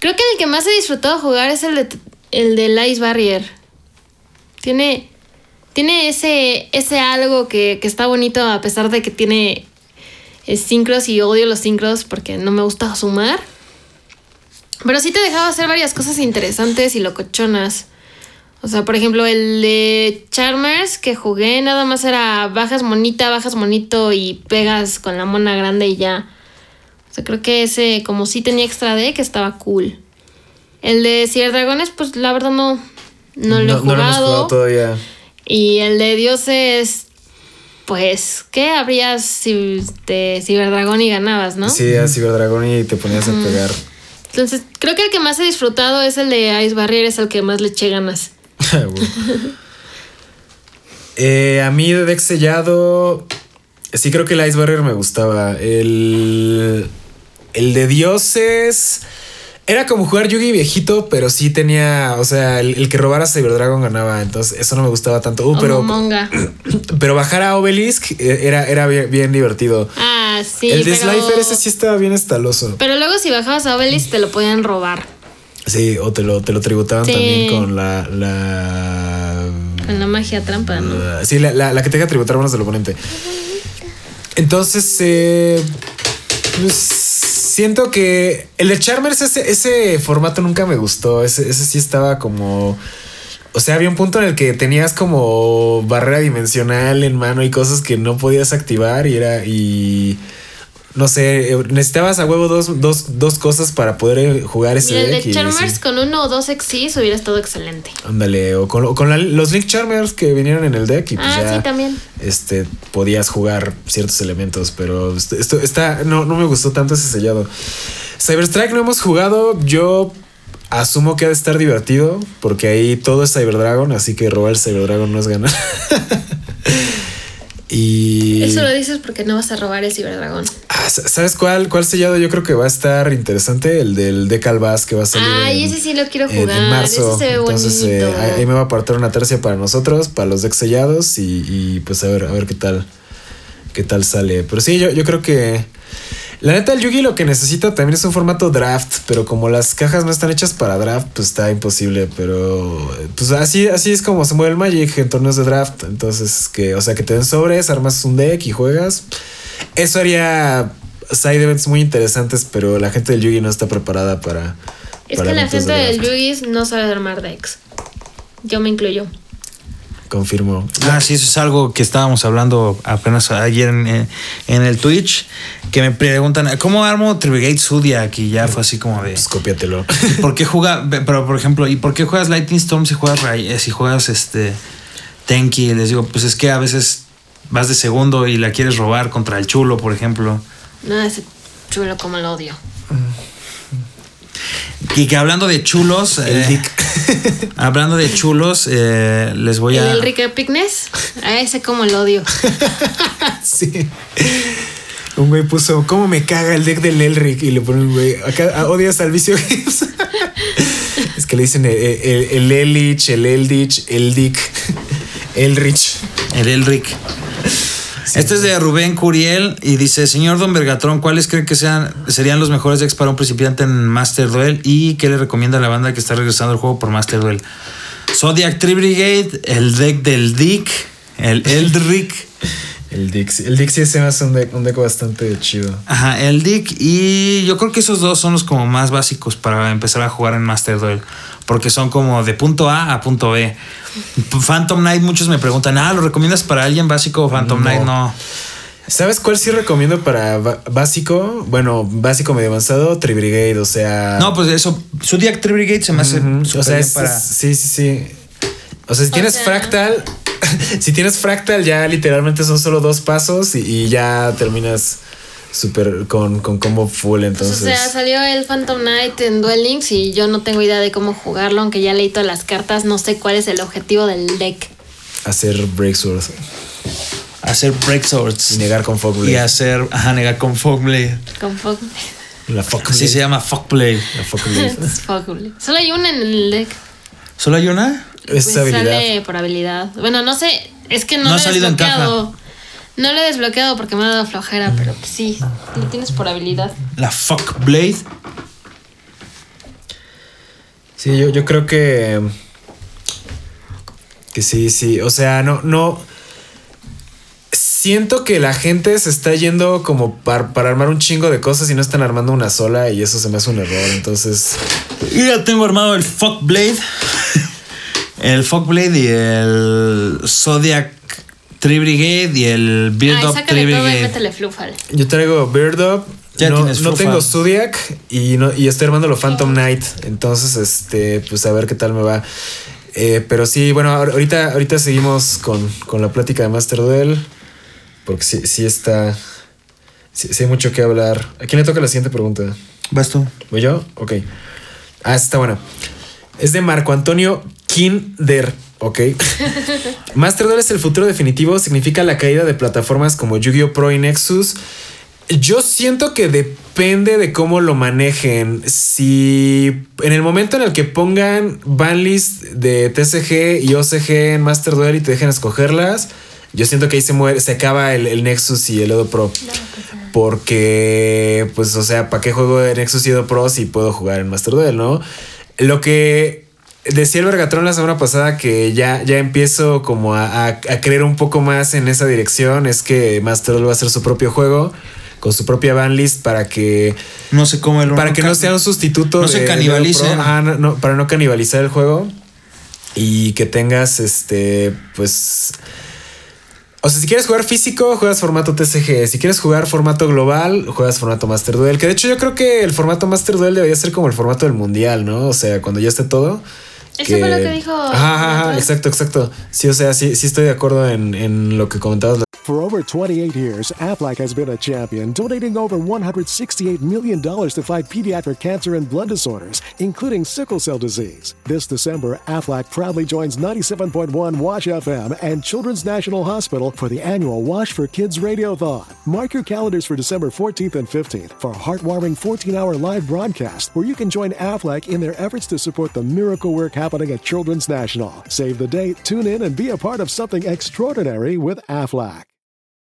creo que el que más he disfrutado jugar es el de el del Ice Barrier. Tiene, tiene ese, ese algo que, que está bonito a pesar de que tiene eh, sincros y odio los sincros porque no me gusta sumar. Pero sí te dejaba hacer varias cosas interesantes y locochonas. O sea, por ejemplo, el de Charmers que jugué nada más era bajas monita, bajas monito y pegas con la mona grande y ya. O sea, creo que ese, como sí tenía extra deck, estaba cool. El de Ciberdragones, pues la verdad no, no lo he No lo hemos jugado. jugado todavía. Y el de dioses, pues, ¿qué habrías si de Ciberdragón y ganabas, no? Sí, a Ciberdragón y te ponías a pegar. Entonces, creo que el que más he disfrutado es el de Ice Barrier, es el que más le eché ganas. Güey. Eh, a mí de deck sellado, sí creo que el Ice Barrier me gustaba. El, el de dioses era como jugar Yugi viejito, pero sí tenía, o sea, el, el que robara Cyberdragon ganaba, entonces eso no me gustaba tanto. Uh, Como pero, Monga. pero bajar a Obelisk eh, era, era bien, bien divertido. Ah, sí. el de pero, Slifer ese sí estaba bien estaloso. Pero luego si bajabas a Obelisk te lo podían robar. Sí, o te lo, te lo tributaban Sí. también con la. la Con la magia trampa, ¿no? la- sí, la, la- la que te deja tributar bonos del oponente. Entonces, eh, pues, siento que el de Charmers, ese, ese formato nunca me gustó. Ese, ese sí estaba como. O sea, había un punto en el que tenías como barrera dimensional en mano y cosas que no podías activar y era. y no sé, eh, necesitabas a huevo dos, dos, dos cosas para poder eh, jugar ese Mira, el deck. de y Charmers sí. con uno o dos Exis hubiera estado excelente. Ándale, o con, con la- los Link Charmers que vinieron en el deck y pues ah, ya sí, también. este podías jugar ciertos elementos, pero esto, esto está no, no me gustó tanto ese sellado. Cyberstrike no hemos jugado, yo asumo que ha de estar divertido porque ahí todo es Cyber Dragon, así que robar el Cyber Dragon no es ganar. y Eso lo dices porque no vas a robar el Ciberdragón. Ah, ¿sabes cuál cuál sellado yo creo que va a estar interesante? El del Deck Albaz que va a salir Ay, en- ese sí lo quiero jugar. en marzo. Ese se ve Entonces, eh, ahí me va a apartar una tercia para nosotros, para los decks sellados y, y, pues a ver, a ver qué tal, qué tal sale. Pero sí, yo, yo creo que la neta el Yugi lo que necesita también es un formato draft, pero como las cajas no están hechas para draft, pues está imposible. Pero pues así, así es como se mueve el Magic en torneos de draft. Entonces, que, o sea, que te den sobres, armas un deck y juegas. Eso haría side events muy interesantes, pero la gente del Yugi no está preparada para. Es para que la gente de del. Yugis no sabe armar decks. Yo me incluyo. Confirmo. Ah, sí, eso es algo que estábamos hablando apenas ayer en, el Twitch, que me preguntan, ¿cómo armo Tribigate Zodiac? Y ya fue así como de... Pues cópiatelo. ¿Por qué juega, pero por ejemplo, ¿y por qué juegas Lightning Storm si juegas Ray- eh, si juegas este Tenki? Les digo, pues es que a veces vas de segundo y la quieres robar contra el chulo, por ejemplo. No, ese chulo como lo odio. Y que hablando de chulos, El eh, Dick. hablando de chulos, eh, les voy ¿El a Enrique Pignes? A ese como lo odio. sí. Un güey puso, ¿cómo me caga el deck del Elric? Y le pone un güey, acá ah, odias al vicio Gibbs. es que le dicen el, el, el Elich, el Eldich, el Dick, Elrich. el Elric. Este es de Rubén Curiel y dice, señor Don Bergatron, ¿cuáles cree que sean, serían los mejores decks para un principiante en Master Duel? ¿Y qué le recomienda a la banda que está regresando al juego por Master Duel? Zodiac Tree Brigade, el deck del Dick, el Eldrick, El Dick. El Dick sí se me hace un deck, un deck bastante chido. ajá, el Dick y yo creo que esos dos son los como más básicos para empezar a jugar en Master Duel, porque son como de punto A a punto B. Phantom Knight, muchos me preguntan, ah, ¿lo recomiendas para alguien básico? Phantom No. Knight no. ¿Sabes cuál sí recomiendo para básico? Bueno, básico medio avanzado, Tribrigade, o sea. No, pues eso, Zodiac Tree Brigade se me hace súper O sea, bien es- para. es- sí, sí, sí. O sea, si tienes sea- fractal, si tienes fractal, ya literalmente son solo dos pasos y, y ya terminas súper con, con combo full. Pues, Entonces, o sea, salió el Phantom Knight en Duel Links y yo no tengo idea de cómo jugarlo, aunque ya leí todas las cartas, no sé cuál es el objetivo del deck. hacer breakswords hacer break swords y negar con Fogblade. y hacer, ajá, negar con Fogblade. Con Fog. La Fogblade. Así se llama Fogblade. La Fogblade. Solo hay una en el deck. ¿Solo hay una? Es Pues habilidad. sale por habilidad. Bueno, no sé, es que no, No ha lo he salido en desbloqueado. No lo he desbloqueado porque me ha dado flojera, pero pues sí, lo tienes por habilidad. La Fogblade. Sí, yo, yo creo que. Que sí, sí. O sea, no, no. Siento que la gente se está yendo como par- para armar un chingo de cosas y no están armando una sola y eso se me hace un error. Entonces, Y ya tengo armado el Fogblade. El Fogblade y el Zodiac Tree Brigade y el Ay, Up sácale Tree todo y Brigade. métele flufal. yo traigo Bird Up. Ya no tienes no tengo Zodiac y, no, y estoy armando lo Phantom Knight. Entonces, este, pues a ver qué tal me va. Eh, pero sí, bueno, ahor- ahorita, ahorita seguimos con, con la plática de Master Duel. Porque sí, sí está. Sí, sí hay mucho que hablar. ¿A quién le toca la siguiente pregunta? ¿Vas tú? ¿Voy yo? Ok. Ah, está buena. Es de Marco Antonio Kinder. Ok. Master Duel es el futuro definitivo. Significa la caída de plataformas como Yu-Gi-Oh! Pro y Nexus. Yo siento que depende de cómo lo manejen. Si en el momento en el que pongan banlist de TCG y OCG en Master Duel y te dejen escogerlas, yo siento que ahí se muere, se acaba el, el Nexus y el Edo Pro. Porque, pues, o sea, ¿para qué juego en Nexus y Edo Pro si puedo jugar en Master Duel, no? Lo que decía el Vergatron la semana pasada que ya, ya empiezo como a, a, creer un poco más en esa dirección es que Master Duel va a ser su propio juego con su propia banlist para que no sé cómo el para que no sea un sustituto no se canibalice para no canibalizar el juego y que tengas este pues o sea, si quieres jugar físico, juegas formato TCG. Si quieres jugar formato global, juegas formato Master Duel. Que de hecho yo creo que el formato Master Duel debería ser como el formato del mundial, ¿no? O sea, cuando ya esté todo. Eso fue lo que dijo. Ajá, exacto, exacto. Sí, o sea, sí, sí estoy de acuerdo en, en lo que comentabas. For over 28 years, Aflac has been a champion, donating over $168 million to fight pediatric cancer and blood disorders, including sickle cell disease. This December, Aflac proudly joins 97.1 Wash FM and Children's National Hospital for the annual Wash for Kids Radiothon. Mark your calendars for December 14th and 15th for a heartwarming 14 hour live broadcast where you can join Aflac in their efforts to support the miracle work happening at Children's National. Save the date, tune in, and be a part of something extraordinary with Aflac.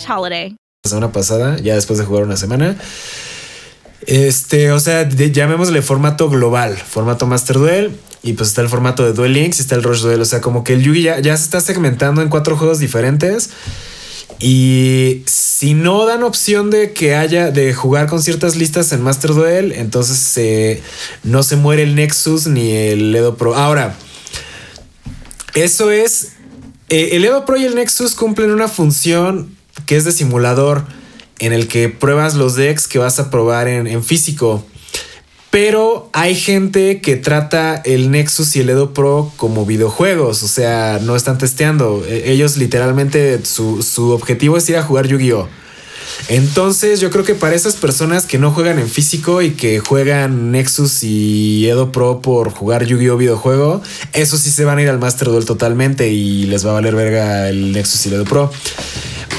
slash holiday. La semana pasada, ya después de jugar una semana. Este, o sea, llamémosle formato global, formato Master Duel. Y pues está el formato de Duel Links y está el Rush Duel. O sea, como que el Yugi ya, ya se está segmentando en cuatro juegos diferentes. Y si no dan opción de que haya de jugar con ciertas listas en Master Duel, entonces no se muere el Nexus ni el Edo Pro. Ahora, eso es. Eh, el Edo Pro y el Nexus cumplen una función que es de simulador en el que pruebas los decks que vas a probar en, físico. Pero hay gente que trata el Nexus y el Edo Pro como videojuegos, o sea, no están testeando. E, ellos literalmente su, su objetivo es ir a jugar Yu-Gi-Oh! Entonces yo creo que para esas personas que no juegan en físico y que juegan Nexus y Edo Pro por jugar Yu-Gi-Oh videojuego, eso sí se van a ir al Master Duel totalmente y les va a valer verga el Nexus y el Edo Pro.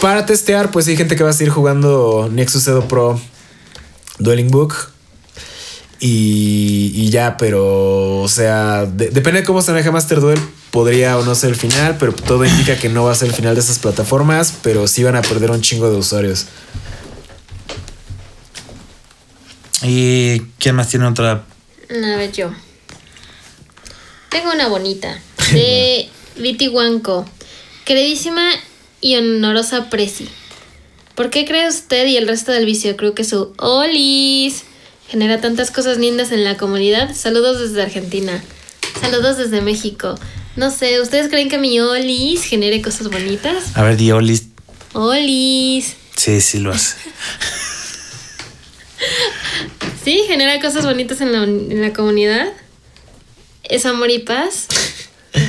Para testear, pues hay gente que va a seguir jugando Nexus Edo Pro Dueling Book. Y, ya, pero, o sea, depende de cómo se maneja Master Duel, podría o no ser el final, pero todo indica que no va a ser el final de esas plataformas, pero sí van a perder un chingo de usuarios. ¿Y quién más tiene otra? A ver, yo. Tengo una bonita. De Viti Wanko. Queridísima y honorosa Presi. ¿Por qué cree usted y el resto del vicio que su Olis genera tantas cosas lindas en la comunidad? Saludos desde Argentina. Saludos desde México. No sé, ¿ustedes creen que mi Olis genere cosas bonitas? A ver, di Olis. Olis. Sí, sí lo hace. Sí, genera cosas bonitas en la, en la comunidad. ¿Es amor y paz?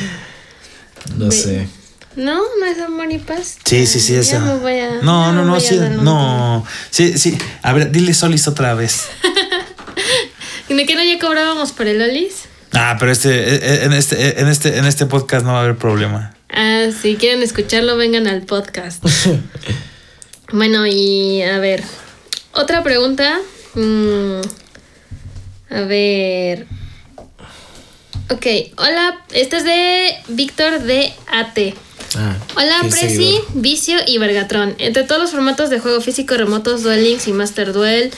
No sé. No, no es amor y paz. Sí, sí, sí, esa. no, no, no, sí, no. Sí, sí. A ver, dile Solis otra vez. ¿De qué no ya cobrábamos por el Olis? Ah, pero este, eh, eh, en este, en este, en este podcast no va a haber problema. Ah, si quieren escucharlo, vengan al podcast. bueno, y a ver. Otra pregunta. Mm, a ver. Ok, hola, este es de Víctor de AT. Ah, hola, Prezi, Vicio y Vergatron. Entre todos los formatos de juego físico remotos, Duel Links y Master Duel,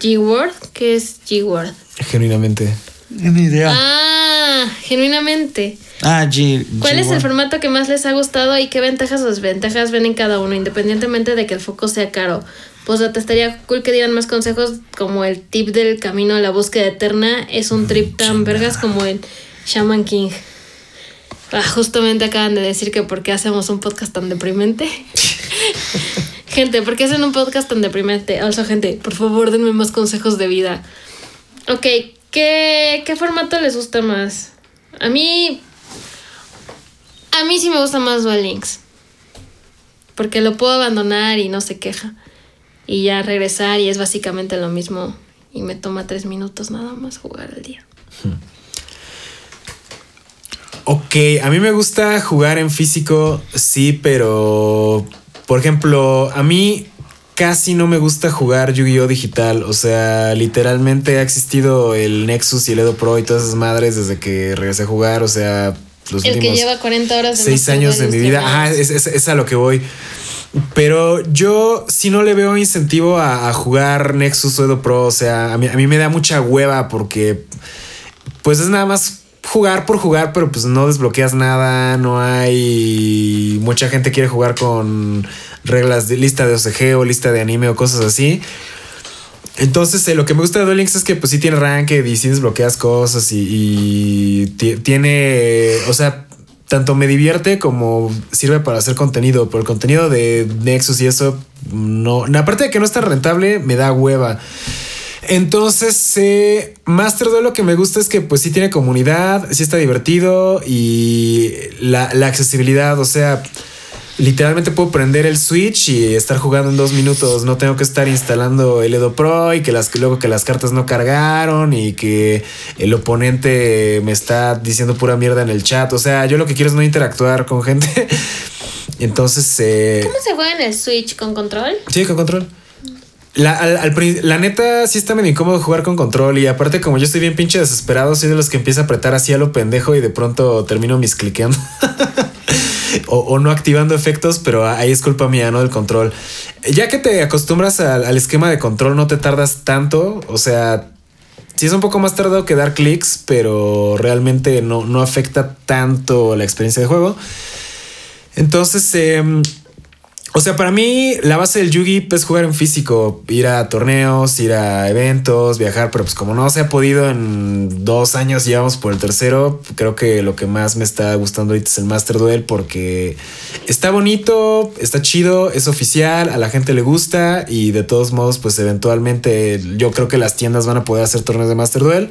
G-Word, ¿qué es G-Word? Genuinamente. Ni idea. Ah, genuinamente. Ah, G. ¿Cuál es el formato que más les ha gustado y qué ventajas o desventajas ven en cada uno, independientemente de que el foco sea caro? Pues te estaría cool que dieran más consejos como el tip del camino a la búsqueda eterna. Es un trip tan vergas como el Shaman King. Ah, justamente acaban de decir que por qué hacemos un podcast tan deprimente. gente, ¿por qué hacen un podcast tan deprimente? Also, gente, por favor, denme más consejos de vida. Ok, ¿qué, qué formato les gusta más? A mí. A mí sí me gusta más Duel Links. Porque lo puedo abandonar y no se queja. y ya regresar y es básicamente lo mismo y me toma tres minutos nada más jugar al día. Ok, a mí me gusta jugar en físico, sí, pero por ejemplo, a mí casi no me gusta jugar Yu-Gi-Oh digital. O sea, literalmente ha existido el Nexus y el Edo Pro y todas esas madres desde que regresé a jugar. O sea, los El que lleva 40 horas de seis Master años de mi vida. Ajá, es, es- es a lo que voy. Pero yo sí no le veo incentivo a, a jugar Nexus o Edo Pro. O sea, a mí, a mí me da mucha hueva porque pues es nada más jugar por jugar, pero pues no desbloqueas nada, no hay mucha gente quiere jugar con reglas de lista de OCG o lista de anime o cosas así. Entonces, eh, lo que me gusta de Duel Links es que pues sí tiene ranked y sí desbloqueas cosas y, y ti- tiene, o sea, tanto me divierte como sirve para hacer contenido, pero el contenido de Nexus y eso, no, aparte de que no está rentable, me da hueva. Entonces, eh, Master Duel lo que me gusta es que pues sí tiene comunidad, sí está divertido y la, la accesibilidad, o sea, literalmente puedo prender el Switch y estar jugando en dos minutos. No tengo que estar instalando el Edo Pro y que las, luego que las cartas no cargaron y que el oponente me está diciendo pura mierda en el chat. O sea, yo lo que quiero es no interactuar con gente. Entonces, eh, ¿Cómo se juega en el Switch con control? Sí, con control. La, al- al la neta sí está medio incómodo jugar con control y aparte como yo estoy bien pinche desesperado, soy de los que empieza a apretar así a lo pendejo y de pronto termino miscliqueando. o, o no activando efectos, pero ahí es culpa mía, no del control. Ya que te acostumbras al, esquema de control, no te tardas tanto. O sea, sí es un poco más tardado que dar clics, pero realmente no, no afecta tanto la experiencia de juego. Entonces, em, o sea, para mí la base del Yugi es jugar en físico, ir a torneos, ir a eventos, viajar, pero pues como no se ha podido en dos años, llevamos por el tercero, creo que lo que más me está gustando ahorita es el Master Duel porque está bonito, está chido, es oficial, a la gente le gusta y de todos modos pues eventualmente yo creo que las tiendas van a poder hacer torneos de Master Duel.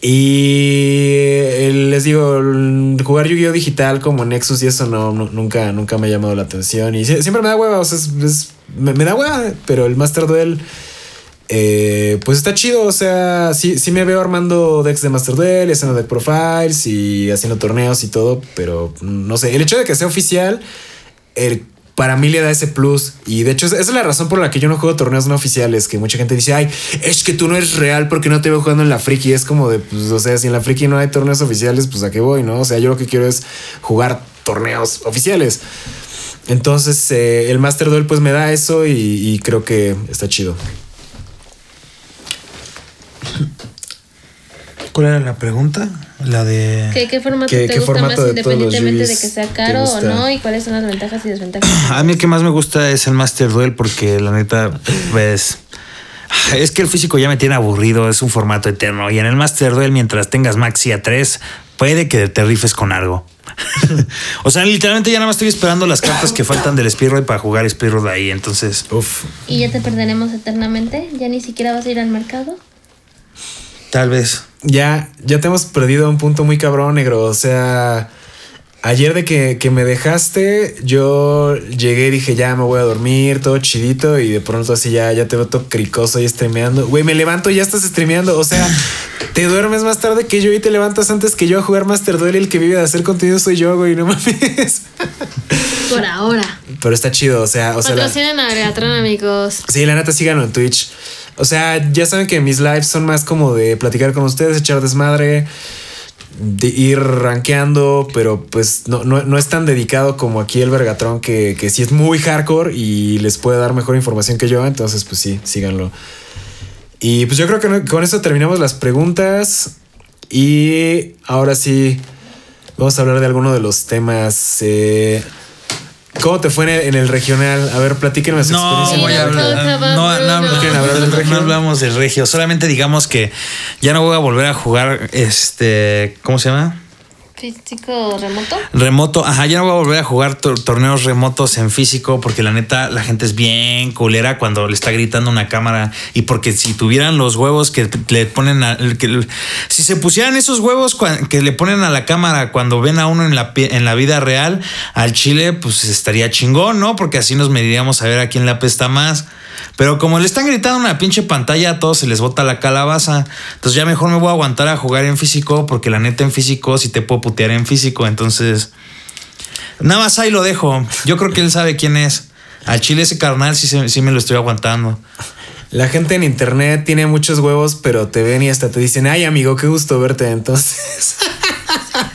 Y eh, les digo, jugar Yu-Gi-Oh digital como Nexus y eso no, nunca, nunca me ha llamado la atención. Y sie- siempre me da hueva, o sea, es- me, me da hueva, pero el Master Duel, eh, pues está chido. O sea, sí, sí me veo armando decks de Master Duel, haciendo deck profiles y haciendo torneos y todo, pero no sé, el hecho de que sea oficial, el- para mí le da ese plus. Y de hecho, esa es la razón por la que yo no juego torneos no oficiales. Que mucha gente dice, ay, es que tú no eres real porque no te veo jugando en la friki. Es como de, pues, o sea, si en la friki no hay torneos oficiales, pues a qué voy, ¿no? O sea, yo lo que quiero es jugar torneos oficiales. Entonces, eh, el Master Duel, pues me da eso y, y creo que está chido. ¿Cuál era la pregunta? La de. ¿Qué, qué formato ¿Qué- te qué gusta formato más de independientemente de que sea caro o no? ¿Y cuáles son las ventajas y desventajas? A mí el que más me gusta es el Master Duel porque la neta, pues. Es que el físico ya me tiene aburrido, es un formato eterno. Y en el Master Duel, mientras tengas Maxi a 3, puede que te rifes con algo. o sea, literalmente ya nada más estoy esperando las cartas que faltan del Speedroid para jugar Speedroid ahí. Entonces, Uf. ¿Y ya te perderemos eternamente? ¿Ya ni siquiera vas a ir al mercado? tal vez. Ya, ya te hemos perdido a un punto muy cabrón, negro. O sea, ayer de que, que me dejaste, yo llegué y dije, ya me voy a dormir, todo chidito. Y de pronto así ya, ya te veo todo cricoso y streameando. Güey, me levanto y ya estás streameando. O sea, te duermes más tarde que yo y te levantas antes que yo a jugar Master Duel. Y el que vive de hacer contenido soy yo, güey, no mames. Por ahora. Pero está chido, o sea, o sea. la- a amigos. Sí, la neta, en Twitch. O sea, ya saben que mis lives son más como de platicar con ustedes, echar desmadre, de ir rankeando, pero pues no, no, no es tan dedicado como aquí el Vergatron, que, que sí es muy hardcore y les puede dar mejor información que yo. Entonces, pues sí, síganlo. Y pues yo creo que con eso terminamos las preguntas. Y ahora sí, vamos a hablar de alguno de los temas. eh, ¿Cómo te fue en el, en el regional? A ver, platíquenme su No, experiencia. voy a hablar. No, no, Bruno. no, ¿Quieren hablar del regio? no hablamos del regio. Solamente digamos que ya no voy a volver a jugar este. ¿Cómo se llama? Físico remoto. Remoto, ajá, ya no voy a volver a jugar tor- torneos remotos en físico porque la neta la gente es bien culera cuando le está gritando una cámara y porque si tuvieran los huevos que le ponen a, si se pusieran esos huevos que le ponen a la cámara cuando ven a uno en la en la vida real al chile pues estaría chingón, ¿no? Porque así nos mediríamos a ver a quién le apesta más. Pero como le están gritando una pinche pantalla, a todos se les bota la calabaza. Entonces ya mejor me voy a aguantar a jugar en físico, porque la neta en físico sí te puedo putear en físico. Entonces, nada más ahí lo dejo. Yo creo que él sabe quién es. Al chile ese carnal sí, sí me lo estoy aguantando. La gente en internet tiene muchos huevos, pero te ven y hasta te dicen, ay amigo, qué gusto verte. Entonces,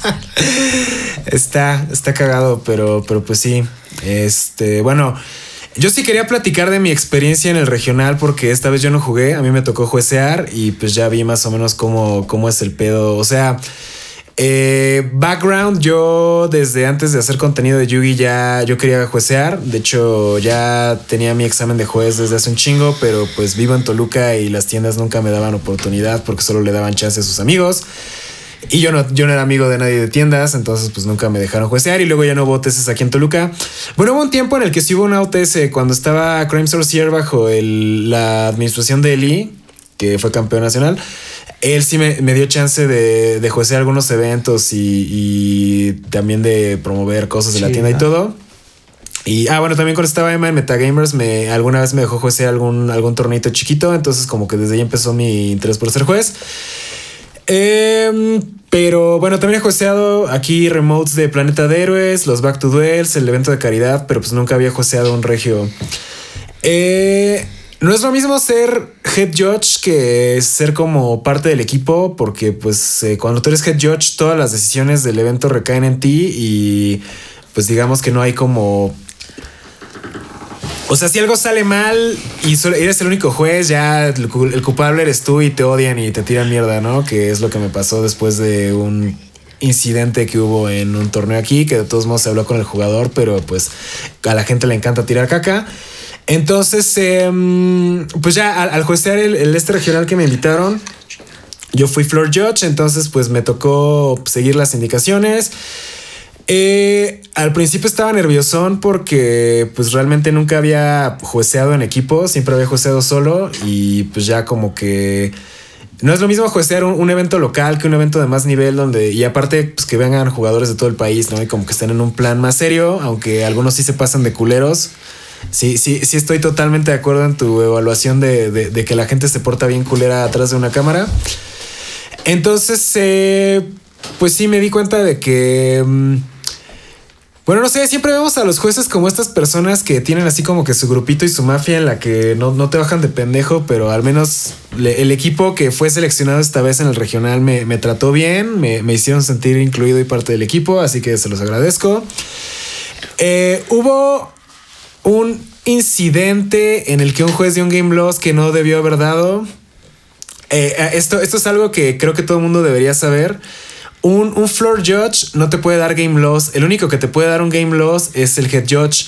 está, está cagado, pero, pero pues sí. Este, bueno, yo sí quería platicar de mi experiencia en el regional porque esta vez yo no jugué, a mí me tocó juecear y pues ya vi más o menos cómo, cómo es el pedo. O sea, eh, background, yo desde antes de hacer contenido de Yugi ya yo quería juecear. De hecho, ya tenía mi examen de juez desde hace un chingo, pero pues vivo en Toluca y las tiendas nunca me daban oportunidad porque solo le daban chance a sus amigos. Y yo no, yo no era amigo de nadie de tiendas, entonces pues nunca me dejaron juecear y luego ya no hubo OTS aquí en Toluca. Bueno, hubo un tiempo en el que sí hubo una OTS cuando estaba Crime Sorcier bajo la administración de Eli, que fue campeón nacional. Él sí me, me dio chance de, de algunos eventos y, y también de promover cosas de la tienda y todo. Y ah, bueno, también cuando estaba Emma en Metagamers, me, alguna vez me dejó juecear algún, algún torneito chiquito. Entonces, como que desde ahí empezó mi interés por ser juez. Em, pero bueno, también he jueceado aquí remotes de Planeta de Héroes, los Back to Duels, el evento de caridad, pero pues nunca había jueceado un regio. Eh, no es lo mismo ser head judge que ser como parte del equipo, porque pues eh, cuando tú eres head judge, todas las decisiones del evento recaen en ti y pues digamos que no hay como o sea, si algo sale mal y solo eres el único juez, ya el, el culpable eres tú y te odian y te tiran mierda, ¿no? Que es lo que me pasó después de un incidente que hubo en un torneo aquí, que de todos modos se habló con el jugador, pero pues a la gente le encanta tirar caca. Entonces, em, pues ya al, al juecear el, este regional que me invitaron, yo fui floor judge, entonces pues me tocó seguir las indicaciones. Eh, al principio estaba nerviosón porque pues realmente nunca había jueceado en equipo, siempre había jueceado solo y pues ya como que no es lo mismo juecear un, un evento local que un evento de más nivel donde y aparte pues que vengan jugadores de todo el país, ¿no? Y como que estén en un plan más serio, aunque algunos sí se pasan de culeros. Sí, sí, sí estoy totalmente de acuerdo en tu evaluación de, de- que la gente se porta bien culera atrás de una cámara. Entonces, eh, pues sí me di cuenta de que... mm, bueno, no sé, siempre vemos a los jueces como estas personas que tienen así como que su grupito y su mafia en la que no, no te bajan de pendejo, pero al menos el equipo que fue seleccionado esta vez en el regional me, me trató bien, me, me hicieron sentir incluido y parte del equipo, así que se los agradezco. Eh, hubo un incidente en el que un juez dio un game loss que no debió haber dado. Eh, eh, esto, esto es algo que creo que todo el mundo debería saber. Un, un floor judge no te puede dar game loss. El único que te puede dar un game loss es el head judge.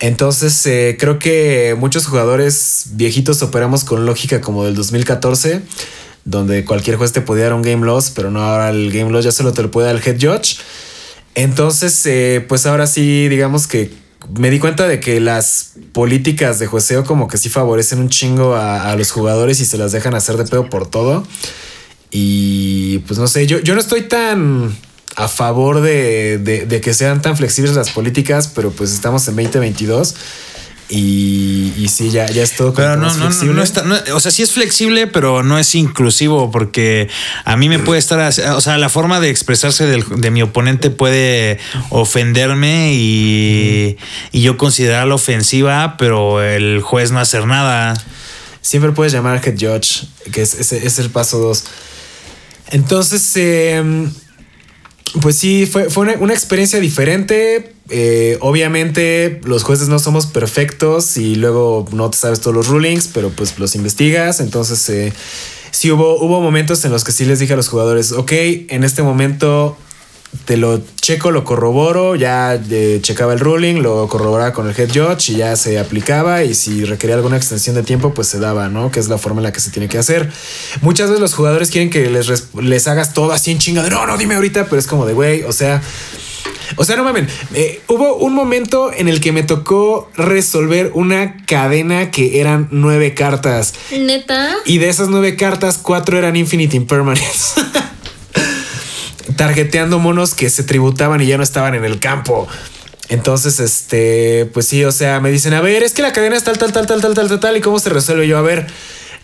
Entonces eh, creo que muchos jugadores viejitos operamos con lógica como del 2014, donde cualquier juez te podía dar un game loss, pero no ahora el game loss ya solo te lo puede dar el head judge. Entonces, pues ahora sí, digamos que me di cuenta de que las políticas de jueceo como que sí favorecen un chingo a, a los jugadores y se las dejan hacer de pedo por todo. Y pues no sé, yo, yo no estoy tan a favor de, de- de que sean tan flexibles las políticas, pero pues estamos en 2022 y, y sí, ya, ya es todo como Pero no, no, no, flexible. no está, no, o sea, sí es flexible, pero no es inclusivo porque a mí me puede estar, o sea, la forma de expresarse del- de mi oponente puede ofenderme y, y yo considerarla ofensiva, pero el juez no hacer nada. Siempre puedes llamar al head judge, que es, es- es el paso dos. Entonces, eh, pues sí, fue, fue una, experiencia diferente. Eh, obviamente, los jueces no somos perfectos y luego no te sabes todos los rulings, pero pues los investigas. Entonces, eh, sí hubo, hubo momentos en los que sí les dije a los jugadores, ok, en este momento te lo checo, lo corroboro, ya eh, checaba el ruling, lo corroboraba con el head judge y ya se aplicaba y si requería alguna extensión de tiempo pues se daba, ¿no? Que es la forma en la que se tiene que hacer. Muchas veces los jugadores quieren que les, les hagas todo así en chinga de no, no, dime ahorita, pero es como de güey, o sea... O sea, no mamen, eh, hubo un momento en el que me tocó resolver una cadena que eran nueve cartas. Neta. Y de esas nueve cartas, cuatro eran Infinite Impermanence. Targeteando monos que se tributaban y ya no estaban en el campo. Entonces, este, pues sí, o sea, me dicen, a ver, es que la cadena es tal, tal, tal, tal, tal, tal, tal, y cómo se resuelve. Yo, a ver,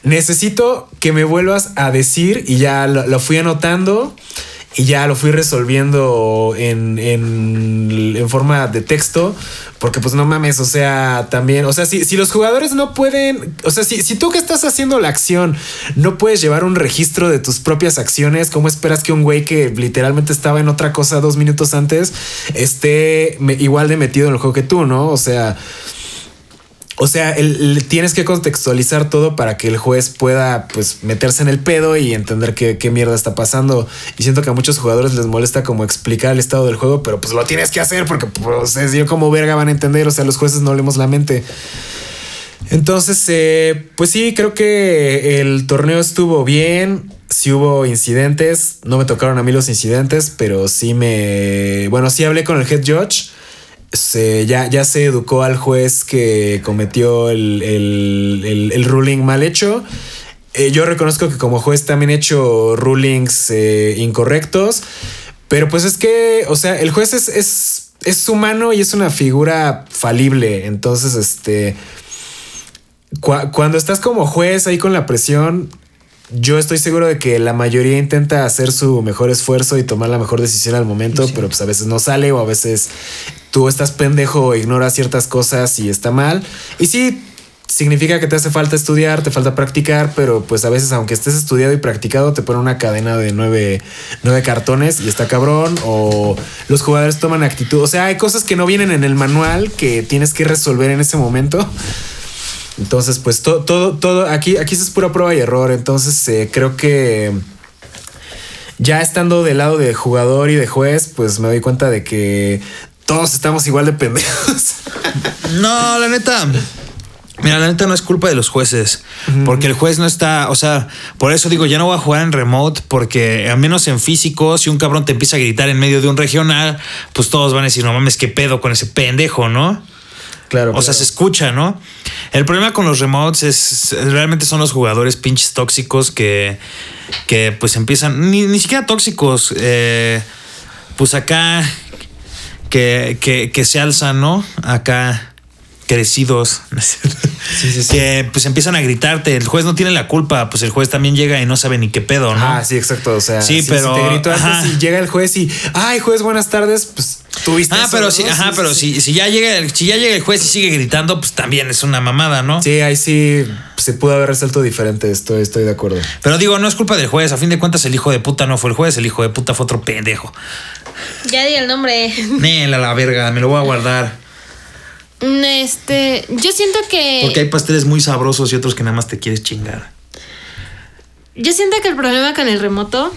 necesito que me vuelvas a decir, y ya lo, lo fui anotando, y ya lo fui resolviendo en, en, en forma de texto, porque pues no mames, o sea, también, o sea, si, si los jugadores no pueden, o sea, si, si tú que estás haciendo la acción no puedes llevar un registro de tus propias acciones, ¿cómo esperas que un güey que literalmente estaba en otra cosa dos minutos antes esté igual de metido en el juego que tú, ¿no? O sea... O sea, el- tienes que contextualizar todo para que el juez pueda pues meterse en el pedo y entender qué, qué mierda está pasando. Y siento que a muchos jugadores les molesta como explicar el estado del juego, pero pues lo tienes que hacer porque pues es yo como verga van a entender. O sea, los jueces no leemos la mente. Entonces, eh, pues sí, creo que el torneo estuvo bien. Sí hubo incidentes. No me tocaron a mí los incidentes, pero sí me. Bueno, sí hablé con el head judge. Se, ya, ya se educó al juez que cometió el, el- el- el ruling mal hecho. Eh, yo reconozco que como juez también he hecho rulings eh, incorrectos. Pero pues es que, o sea, el juez es, es, es humano y es una figura falible. Entonces, este. Cu- cuando estás como juez ahí con la presión, yo estoy seguro de que la mayoría intenta hacer su mejor esfuerzo y tomar la mejor decisión al momento, pero pues a veces no sale o a veces tú estás pendejo o ignoras ciertas cosas y está mal. Y sí, significa que te hace falta estudiar, te falta practicar, pero pues a veces aunque estés estudiado y practicado, te ponen una cadena de nueve, nueve cartones y está cabrón, o los jugadores toman actitud. O sea, hay cosas que no vienen en el manual que tienes que resolver en ese momento. Entonces, pues todo, todo, aquí, aquí es pura prueba y error. Entonces, eh, creo que ya estando del lado de jugador y de juez, pues me doy cuenta de que todos estamos igual de pendejos. No, la neta. Mira, la neta no es culpa de los jueces, porque el juez no está, o sea, por eso digo, ya no voy a jugar en remote, porque al menos en físico, si un cabrón te empieza a gritar en medio de un regional, pues todos van a decir, no mames, qué pedo con ese pendejo, ¿no? Claro. O sea, se escucha, ¿no? El problema con los remotes es realmente son los jugadores pinches tóxicos que, que pues empiezan, ni, ni siquiera tóxicos, eh, pues acá que, que, que se alzan, ¿no? Acá crecidos, que pues empiezan a gritarte, el juez no tiene la culpa, pues el juez también llega y no sabe ni qué pedo, ¿no? Ah, sí, exacto. O sea, Sí, pero- si te grito antes ajá. y llega el juez y, ay, juez, buenas tardes, pues tuviste. Ah, eso, pero ¿no? sí, ajá, pero Si, si ya llega el, si ya llega el juez y sigue gritando, pues también es una mamada, ¿no? Sí, ahí sí se pudo haber resuelto diferente. Estoy, estoy de acuerdo. Pero digo, no es culpa del juez. A fin de cuentas, el hijo de puta no fue el juez, el hijo de puta fue otro pendejo. Ya di el nombre. Nela la verga, me lo voy a guardar. Este, yo siento que. Porque hay pasteles muy sabrosos y otros que nada más te quieres chingar. Yo siento que el problema con el remoto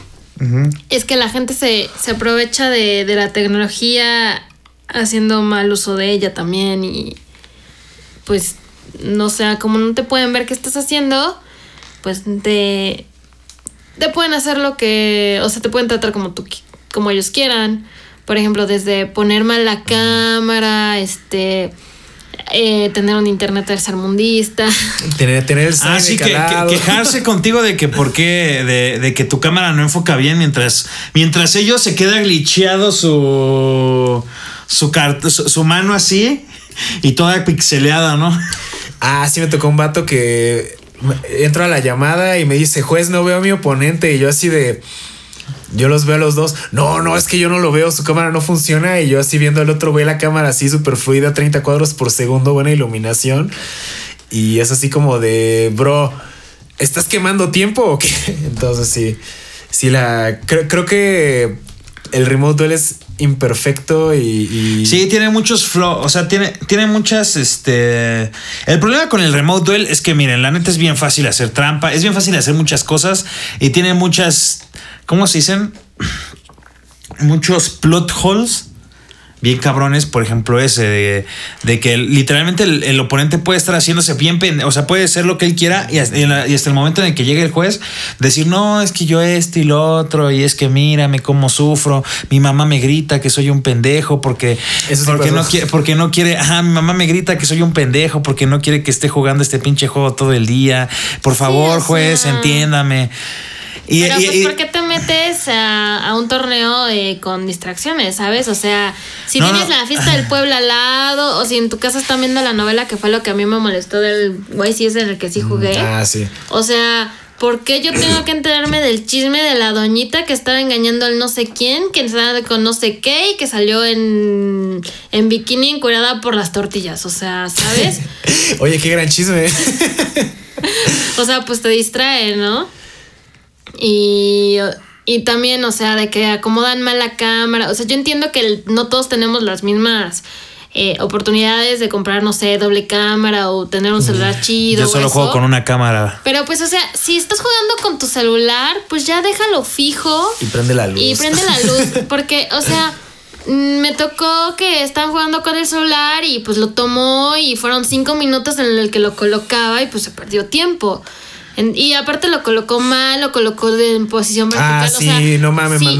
es que la gente se, se aprovecha de, de la tecnología haciendo mal uso de ella también y pues no sé, como no te pueden ver qué estás haciendo, pues te, te pueden hacer lo que, o sea, te pueden tratar como tú, como ellos quieran. Por ejemplo, desde poner mal la cámara, este, eh, tener un internet tercermundista. Tener, tener el Ah, sí, que, quejarse contigo de que por qué, de, de que tu cámara no enfoca bien mientras, mientras ellos se queda glitcheado su, su, cart- su, su mano así y toda pixeleada, ¿no? Ah, sí me tocó un vato que entro a la llamada y me dice, juez, no veo a mi oponente. Y yo así de... Yo los veo a los dos. No, no, es que yo no lo veo, su cámara no funciona. Y yo así viendo al otro, ve la cámara así súper fluida, 30 cuadros por segundo, buena iluminación. Y es así como de, bro, ¿estás quemando tiempo o qué? Entonces sí, sí, la... Creo, creo que el remote duel es imperfecto y... y- Sí, tiene muchos flow, o sea, tiene, tiene muchas, este... El problema con el remote duel es que, miren, la neta es bien fácil hacer trampa, es bien fácil hacer muchas cosas y tiene muchas, ¿cómo se dicen? muchos plot holes bien cabrones, por ejemplo, ese de, de que literalmente el, el, oponente puede estar haciéndose bien, o sea, puede ser lo que él quiera y hasta, y hasta, el momento en el que llegue el juez, decir, no, es que yo esto y lo otro, y es que mírame cómo sufro, mi mamá me grita que soy un pendejo porque, Eso porque, no, quiere, porque no quiere, ajá, mi mamá me grita que soy un pendejo porque no quiere que esté jugando este pinche juego todo el día, por favor, sí, juez, sea... entiéndame. Y, Pero pues, y, ¿por qué te metes a, a un torneo eh, con distracciones, sabes? O sea, si no, tienes no. la fiesta del pueblo al lado, o si en tu casa están viendo la novela, que fue lo que a mí me molestó del YCS en el que sí jugué. Mm, ah, sí. O sea, ¿por qué yo tengo que enterarme del chisme de la doñita que estaba engañando al no sé quién, que estaba con no sé qué y que salió en, en bikini encuerada por las tortillas? O sea, ¿sabes? Oye, qué gran chisme. o sea, pues te distrae, ¿no? Y, y también, o sea, de que acomodan mal la cámara. O sea, yo entiendo que el, no todos tenemos las mismas eh, oportunidades de comprar, no sé, doble cámara o tener un celular chido. Yo solo eso. juego con una cámara. Pero pues, o sea, si estás jugando con tu celular, pues ya déjalo fijo. Y prende la luz. Y prende la luz. Porque, o sea, me tocó que estaban jugando con el celular y pues lo tomó y fueron cinco minutos en el que lo colocaba y pues se perdió tiempo. En, y aparte lo colocó mal, lo colocó en posición vertical. Ah, sí, o sea, no mames, sí.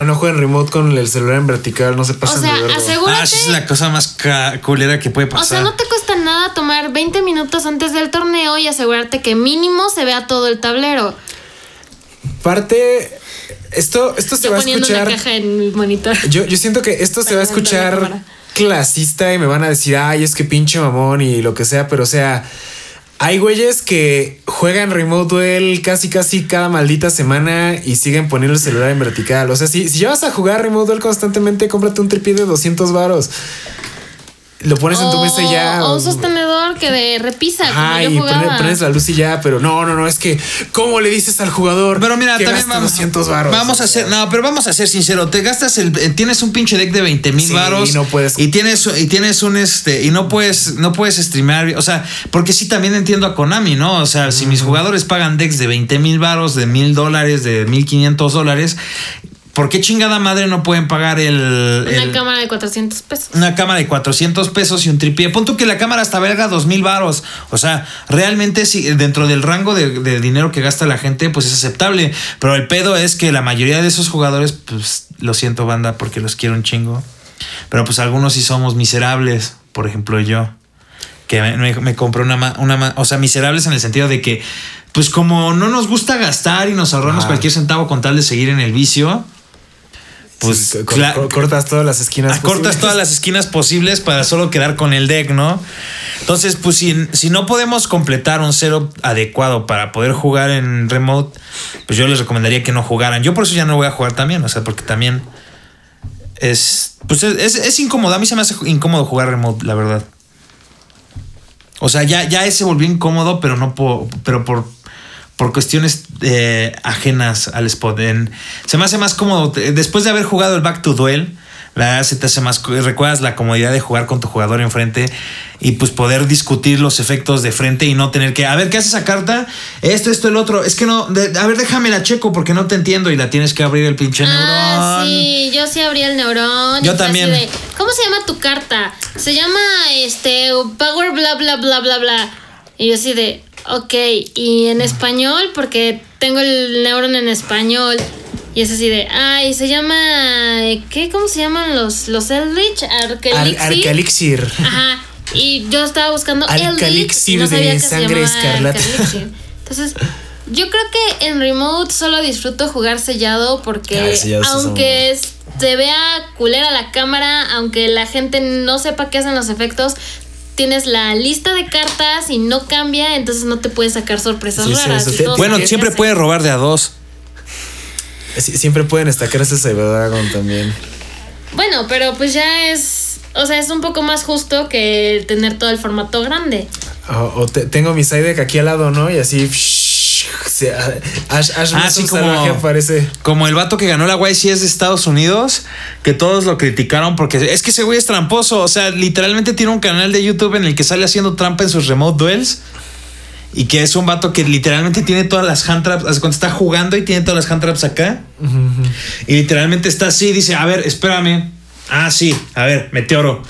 No jueguen remote con el celular en vertical, no se pasen o sea, de verga. asegúrate. Ah, esa es la cosa más culera que puede pasar. O sea, no te cuesta nada tomar 20 minutos antes del torneo y asegurarte que mínimo se vea todo el tablero. Parte. Esto, esto se Yo va a poniendo escuchar. una caja en mi monitor. Yo, yo siento que esto se va a escuchar clasista y me van a decir, ay, es que pinche mamón y lo que sea, pero o sea, hay güeyes que juegan Remote Duel casi casi cada maldita semana y siguen poniendo el celular en vertical. O sea, si, si vas a jugar Remote Duel constantemente, cómprate un tripié de 200 varos. Lo pones en tu mesa y ya. O un sostenedor que de repisa, Ajá, y prendes la luz y ya, pero no, no, no, es que, ¿cómo le dices al jugador? Pero mira, que también vamos, 200 varos? vamos a ser, no, pero vamos a ser sincero, te gastas el, eh, tienes un pinche deck de 20 mil Sí, varos y no puedes- y tienes y tienes un este y no puedes no puedes streamear, o sea, porque sí también entiendo a Konami, ¿no? O sea, si mis jugadores pagan decks de 20 mil varos, de mil dólares, de 1500 dólares, ¿por qué chingada madre no pueden pagar el, Una el- cámara de 400 pesos. una cámara de 400 pesos y un tripié. Pon tú que la cámara hasta valga 2000 varos. O sea, realmente sí, dentro del rango de, de dinero que gasta la gente, pues es aceptable. Pero el pedo es que la mayoría de esos jugadores, pues lo siento, banda, porque los quiero un chingo. Pero pues algunos sí somos miserables. Por ejemplo, yo. Que me, me- me compré una, ma- una O sea, miserables en el sentido de que, pues como no nos gusta gastar y nos ahorramos cualquier centavo con tal de seguir en el vicio. Pues sí, co- cortas todas las esquinas. Acortas posibles. todas las esquinas posibles para solo quedar con el deck, ¿no? Entonces, pues si, si no podemos completar un setup adecuado para poder jugar en remote, pues yo les recomendaría que no jugaran. Yo por eso ya no voy a jugar también, o sea, porque también es, pues es, es, es incómodo. A mí se me hace incómodo jugar remote, la verdad. O sea, ya, ya se volvió incómodo, pero no por, pero por, por cuestiones eh, ajenas al spot. En- se me hace más cómodo. Después de haber jugado el Back to Duel, la se te hace más. Recuerdas la comodidad de jugar con tu jugador enfrente y pues poder discutir los efectos de frente y no tener que. A ver, ¿qué hace esa carta? Esto, esto, el otro. Es que no. de- a ver, déjame la checo porque no te entiendo y la tienes que abrir el pinche Ah, neurón. sí, yo sí abrí el neurón. Yo también. de, ¿Cómo se llama tu carta? Se llama este Power bla bla bla bla bla. Y yo así de, ok, y en español, porque tengo el neurón en español. Y es así de, ay, se llama, ¿qué? ¿Cómo se llaman los, los Eldritch? Ar- Arkelixir. Arcalixir. Ajá. Y yo estaba buscando Alcalixir no sabía de que se sangre escarlata. Arcalixir. Entonces, yo creo que en remote solo disfruto jugar sellado porque Ah, sellado aunque es- se vea culera la cámara, aunque la gente no sepa qué hacen los efectos, tienes la lista de cartas y no cambia, entonces no te puedes sacar sorpresas Sí, raras. Bueno, siempre hace. puede robar de a dos. Sí, siempre pueden estacar ese Cyberdragon también. Bueno, pero pues ya es. O sea, es un poco más justo que el tener todo el formato grande. O, o te- tengo mi side deck aquí al lado, ¿no? Y así. Se- Ash, Ash Ah, sí, como- aparece. Como el vato que ganó la YCS de Estados Unidos, que todos lo criticaron porque es que ese güey es tramposo. O sea, literalmente tiene un canal de YouTube en el que sale haciendo trampa en sus remote duels. Y que es un vato que literalmente tiene todas las hand traps. Cuando está jugando y tiene todas las hand traps acá. Y literalmente está así dice: A ver, espérame. Ah, sí, a ver, meteoro.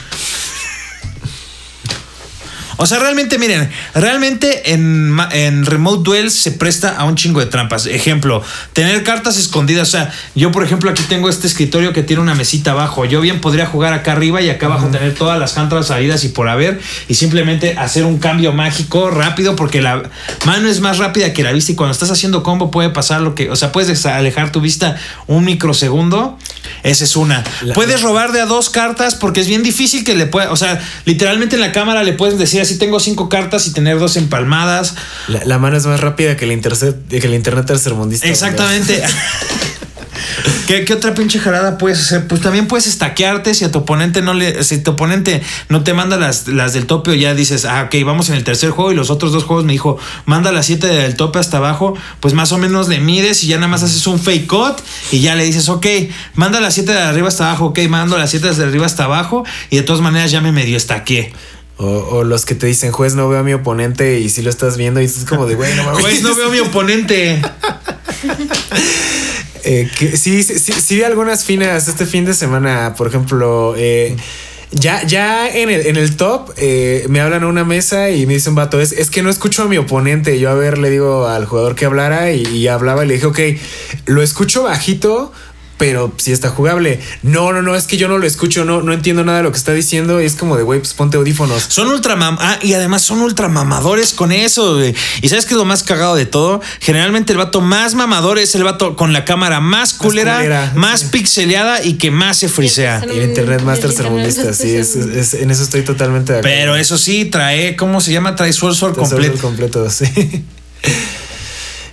O sea, realmente, miren, realmente en, en Remote Duels se presta a un chingo de trampas. Ejemplo, tener cartas escondidas. O sea, yo, por ejemplo, aquí tengo este escritorio que tiene una mesita abajo. Yo bien podría jugar acá arriba y acá abajo tener todas las traps salidas y por haber. Y simplemente hacer un cambio mágico rápido porque la mano es más rápida que la vista. Y cuando estás haciendo combo puede pasar lo que. O sea, puedes alejar tu vista un microsegundo. Esa es una. La- puedes robar de a dos cartas porque es bien difícil que le pueda. O sea, literalmente en la cámara le puedes decir así: tengo cinco cartas y tener dos empalmadas. La, la mano es más rápida que el, internet que el internet tercermundista. Exactamente. ¿Qué, qué otra pinche jarada puedes hacer? Pues también puedes estaquearte si a tu oponente no le. Si tu oponente no te manda las, las del tope o ya dices, ah, ok, vamos en el tercer juego y los otros dos juegos me dijo, manda las siete del tope hasta abajo, pues más o menos le mides y ya nada más haces un fake cut y ya le dices, ok, manda las siete de arriba hasta abajo, ok, mando las siete de arriba hasta abajo y de todas maneras ya me medio estaqué. O, o los que te dicen, juez, no veo a mi oponente y si lo estás viendo y es como de, güey, no mames. Pues no veo a mi oponente. Eh, que, sí, sí, sí, sí vi algunas finas este fin de semana. Por ejemplo, eh, ya, ya en el, en el top eh, me hablan a una mesa y me dice un vato, es, es que no escucho a mi oponente. Yo a ver, le digo al jugador que hablara y, y hablaba y le dije, ok, lo escucho bajito. Pero sí está jugable. No, no, no, es que yo no lo escucho, no, no entiendo nada de lo que está diciendo. Y es como de, güey, pues ponte audífonos. Son ultra mam ah, y además son ultra mamadores con eso, güey. Y sabes qué es lo más cagado de todo? Generalmente el vato más mamador es el vato con la cámara más culera, culera, más sí. pixeleada y que más se frisea. Y el internet más tercermundista, sí, es, es- en eso estoy totalmente de acuerdo. Pero eso sí, trae, ¿cómo se llama? Trae Sword completo. completo, sí.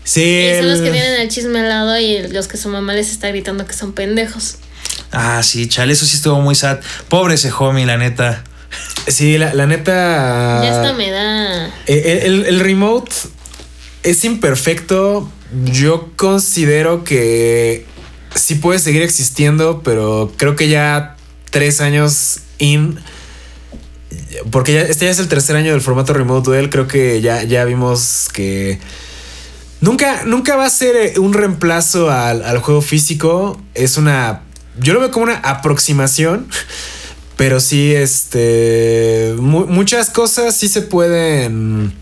Sí, Y son los el- que tienen el chisme al lado y los que su mamá les está gritando que son pendejos. Ah, sí, chale, eso sí estuvo muy sad. Pobre ese homie, la neta. Sí, la, la neta. Ya hasta me da. eh, El, el remote es imperfecto. Yo considero que sí puede seguir existiendo, pero creo que ya tres años in. Porque ya, este ya es el tercer año del formato Remote Duel. Creo que ya, ya vimos que. Nunca, nunca va a ser eh, un reemplazo al, al juego físico. Es una. Yo lo veo como una aproximación. Pero sí, este. mu- muchas cosas sí se pueden.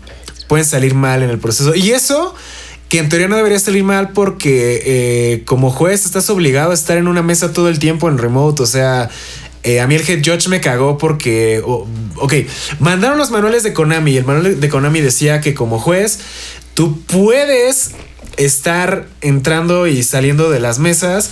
Pueden salir mal en el proceso. Y eso. Que en teoría no debería salir mal porque eh, como juez estás obligado a estar en una mesa todo el tiempo en remote. O sea, eh, a mí el head judge me cagó porque, ok, mandaron los manuales de Konami y el manual de Konami decía que como juez tú puedes estar entrando y saliendo de las mesas,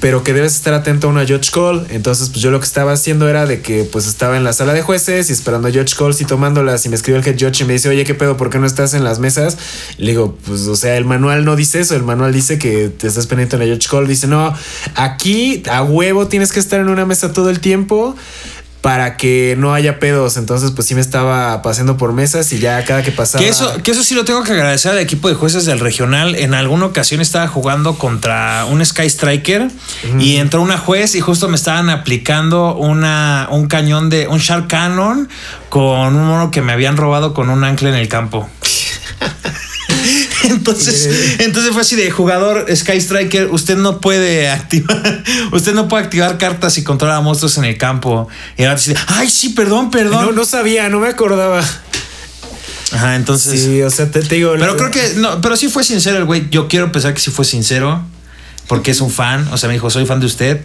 pero que debes estar atento a una judge call. Entonces, pues yo lo que estaba haciendo era de que pues estaba en la sala de jueces y esperando a judge calls y tomándolas y me escribió el head judge y me dice, oye, ¿qué pedo? ¿Por qué no estás en las mesas? Le digo, pues, o sea, el manual no dice eso, el manual dice que te estás pendiente en la judge call. Dice, no, aquí a huevo tienes que estar en una mesa todo el tiempo para que no haya pedos. Entonces, pues sí me estaba pasando por mesas y ya cada que pasaba... Que eso, que eso sí lo tengo que agradecer al equipo de jueces del regional. En alguna ocasión estaba jugando contra un Sky Striker y entró una juez y justo me estaban aplicando una, un cañón de un Shark Cannon con un mono que me habían robado con un ancla en el campo. Entonces, entonces fue así de jugador Sky Striker, usted no puede activar, usted no puede activar cartas y controlar monstruos en el campo. Y ahora dice, ay, sí, perdón, perdón. No, no sabía, no me acordaba. Ajá, entonces. Sí, o sea, te, te digo. Pero creo que, no, pero sí fue sincero el güey. Yo quiero pensar que sí fue sincero. Porque es un fan. O sea, me dijo, soy fan de usted.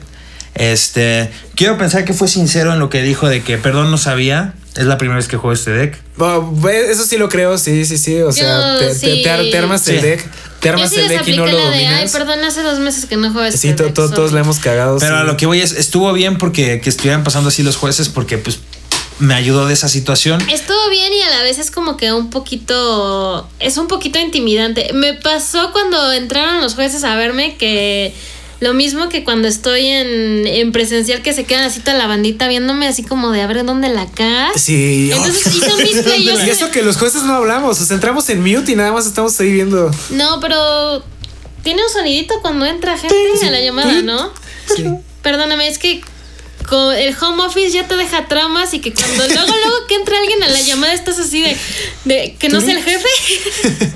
Este. Quiero pensar que fue sincero en lo que dijo de que, perdón, no sabía. Es la primera vez que juego este deck. Oh, eso sí lo creo, sí, sí, sí. O sea, Yo te, te- sí. te ar- te armas el Sí. deck, te armas sí el deck y no lo de, ay, dominas. perdón, hace dos meses que no juego este Sí, deck, to- todos sorry". la hemos cagado. Pero sí. a lo que voy es, estuvo bien porque que estuvieran pasando así los jueces porque pues me ayudó de esa situación. Estuvo bien y a la vez es como que un poquito. Es un poquito intimidante. Me pasó cuando entraron los jueces a verme que Lo mismo que cuando estoy en, en presencial que se quedan así toda la bandita viéndome así como de a ver dónde la cagas. Sí. Entonces hizo mis play. yo Y eso que los jueces no hablamos, o sea, entramos en mute y nada más estamos ahí viendo. No, pero tiene un sonidito cuando entra gente a la llamada, ¿no? Perdóname, es que el home office ya te deja traumas y que cuando luego, luego que entra alguien a la llamada estás así de, de que no sea el jefe.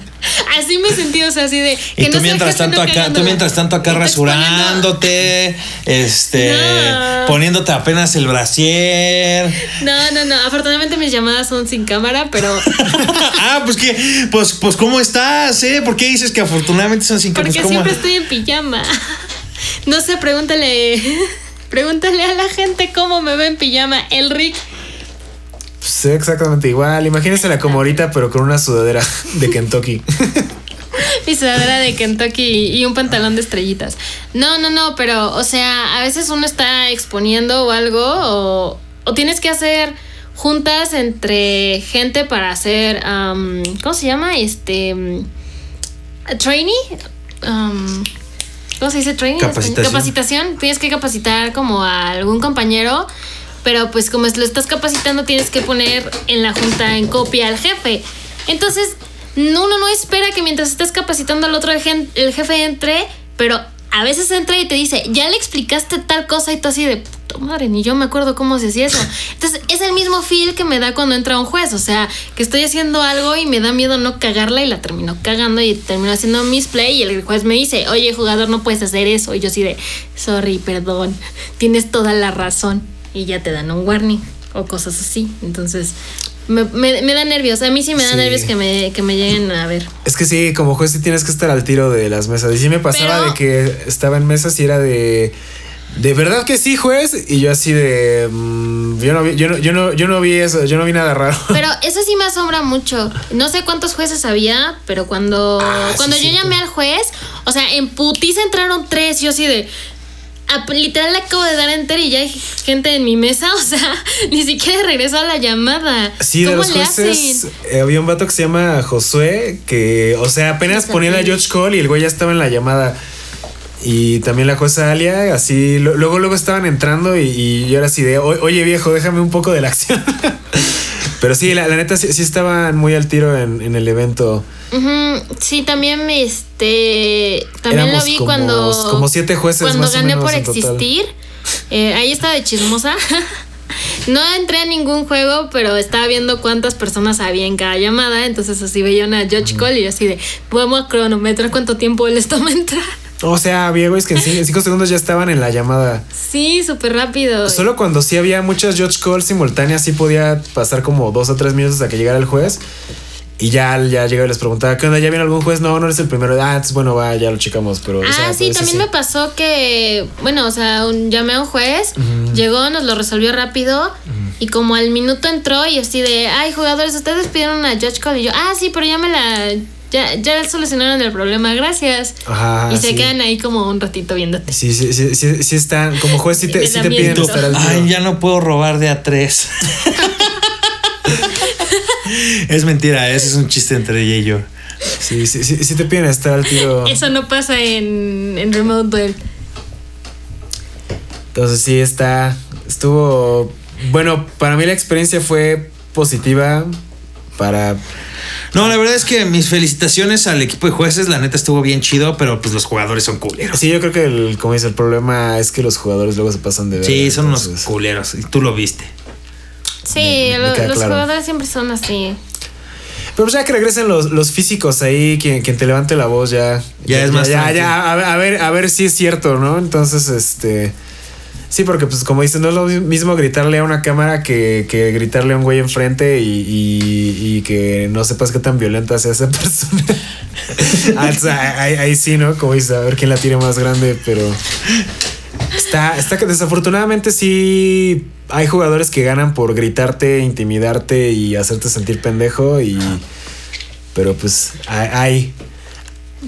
Así me sentí, o sea, así de que Y tú mientras tanto acá, tú mientras tanto acá rasurándote, este, No. poniéndote apenas el brasier. No, no, no. Afortunadamente mis llamadas son sin cámara, pero ah, pues que, pues, pues cómo estás, eh? ¿Por qué dices que afortunadamente son sin porque pues, ¿cómo? siempre estoy en pijama. No sé, pregúntale. Pregúntale a la gente cómo me ve en pijama. El Rick. Pues exactamente igual. Imagínensela como ahorita, pero con una sudadera de Kentucky. Mi sudadera de Kentucky y un pantalón de estrellitas. No, no, no, pero, o sea, a veces uno está exponiendo o algo, o, o tienes que hacer juntas entre gente para hacer, am, ¿cómo se llama? Este, mm, trainee. Am, ¿Cómo se dice español? Capacitación. Capacitación. Tienes que capacitar como a algún compañero. Pero pues como lo estás capacitando tienes que poner en la junta en copia al jefe. Entonces, no, uno no espera que mientras estés capacitando al otro el jefe entre, pero a veces entra y te dice, ya le explicaste tal cosa y tú así de, puta madre, ni yo me acuerdo cómo se hacía eso. Entonces, es el mismo feel que me da cuando entra un juez, o sea, que estoy haciendo algo y me da miedo no cagarla y la termino cagando y termino haciendo misplay y el juez me dice, oye, jugador, no puedes hacer eso. Y yo así de, sorry, perdón, tienes toda la razón. Y ya te dan un warning o cosas así. Entonces, me, me- me da nervios. A mí sí me da Sí. nervios que me, que me lleguen a ver. Es que sí, como juez sí tienes que estar al tiro de las mesas. Y sí me pasaba Pero- de que estaba en mesas y era de. De verdad que sí, juez. Y yo así de. mm, yo, no vi, yo, no, yo, no, yo no vi eso, yo no vi nada raro. Pero eso sí me asombra mucho. No sé cuántos jueces había, pero cuando, Ah, sí, cuando yo llamé al juez, o sea, en putiza entraron tres. Yo así de. Literal le acabo de dar enter y ya hay gente en mi mesa. O sea, ni siquiera regresó a la llamada. Sí, de ¿Cómo los le jueces hacen? eh, había un vato que se llama Josué, que, o sea, apenas ponía la George Call y el güey ya estaba en la llamada. Y también la jueza Alia, así, luego, luego estaban entrando y, y yo era así de, "O- oye viejo, déjame un poco de la acción. Pero sí, la, la neta sí, sí estaban muy al tiro en, en el evento. Sí, también me este también Éramos lo vi como- cuando como siete jueces cuando más o gané menos por existir. Eh, ahí estaba de chismosa. No entré a ningún juego, pero estaba viendo cuántas personas había en cada llamada. Entonces así veía una Judge Call y yo así de, vamos a cronometrar cuánto tiempo les toma entrar. O sea, había güeyes que en cin- en cinco segundos ya estaban en la llamada. Sí, súper rápido. Solo cuando sí había muchas George Call simultáneas, sí podía pasar como dos o tres minutos a que llegara el juez. Y ya, ya llegaba y les preguntaba, ¿qué onda? ¿Ya viene algún juez? No, no eres el primero. Ah, bueno, va, ya lo checamos. Pero, o Ah, sea, sí, pues, también me pasó que, bueno, o sea, un- llamé a un juez, llegó, nos lo resolvió rápido y como al minuto entró y así de, ay, jugadores, ustedes pidieron una Judge Call y yo, ah, sí, pero ya me la, ya, ya solucionaron el problema, gracias. Ajá, y se sí. quedan ahí como un ratito viéndote. Sí, sí, sí, sí, sí están, como juez sí Me te, sí te piden estar al tiro. Ay, ya no puedo robar de a tres. es mentira, ese es un chiste entre ella y yo. Sí, sí, sí, sí te piden estar al tiro. Eso no pasa en, en Remote Duel. Entonces sí está, estuvo, bueno, para mí la experiencia fue positiva para... No, la verdad es que mis felicitaciones al equipo de jueces, la neta estuvo bien chido, pero pues los jugadores son culeros. Sí, yo creo que, el, como dice, el problema es que los jugadores luego se pasan de Sí, verga, son unos culeros y tú lo viste. Sí, Me- me lo- queda los claro. jugadores siempre son así. Pero pues ya que regresen los, los físicos ahí, quien, quien te levante la voz ya. Ya es más Ya, ya, a, ver- a ver, a ver si es cierto, ¿no? Entonces, este. Sí, porque pues como dicen, no es lo mismo gritarle a una cámara que, que gritarle a un güey enfrente y, y- y que no sepas qué tan violenta sea esa persona. Ah, o sea, ahí, ahí sí, ¿no? Como dices, a ver quién la tira más grande, pero. Está, está que desafortunadamente sí hay jugadores que ganan por gritarte, intimidarte y hacerte sentir pendejo y pero pues hay, hay.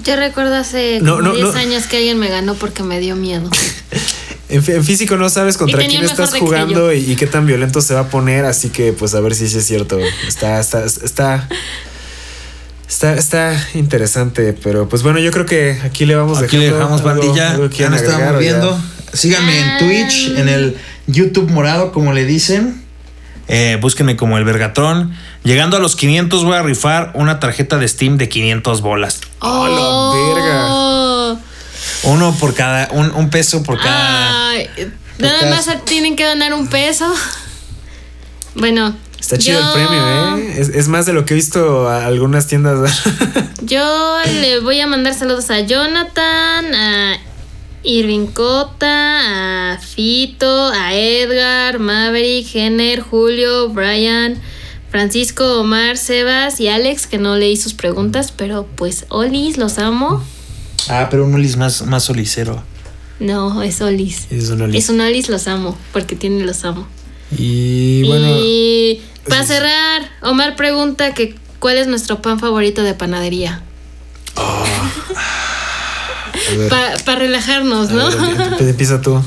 Yo recuerdo hace No, como no, 10 no. años que alguien me ganó porque me dio miedo. En, fí- en físico no sabes contra quién estás jugando y, y qué tan violento se va a poner, así que pues a ver si sí es cierto. Está, está, está. Está, está interesante, pero pues bueno, yo creo que aquí le vamos Aquí le dejando dejamos algo- bandilla. algo que Ya nos estamos o ya. viendo. Síganme en Twitch, en el YouTube morado, como le dicen. Eh, búsquenme como el Vergatrón. Llegando a los 500 voy a rifar una tarjeta de Steam de 500 bolas. ¡A la Oh. Uno por cada, un, un peso por cada. Ay, nada cada- más tienen que donar un peso. Bueno. Está chido yo- el premio, ¿eh? Es, es más de lo que he visto a algunas tiendas. Yo le voy a mandar saludos a Jonathan, a Irving Cota, a Fito, a Edgar, Maverick, Jenner, Julio, Brian, Francisco, Omar, Sebas y Alex, que no leí sus preguntas, pero pues Olis, los amo. Ah, pero un Olis más, más solicero. No, es Olis. es una Es lista. un Olis, los amo, porque tiene los amo. Y bueno, y para cerrar, Omar pregunta que cuál es nuestro pan favorito de panadería. a ver, Para relajarnos, a ¿no? ver, empie- empieza tú.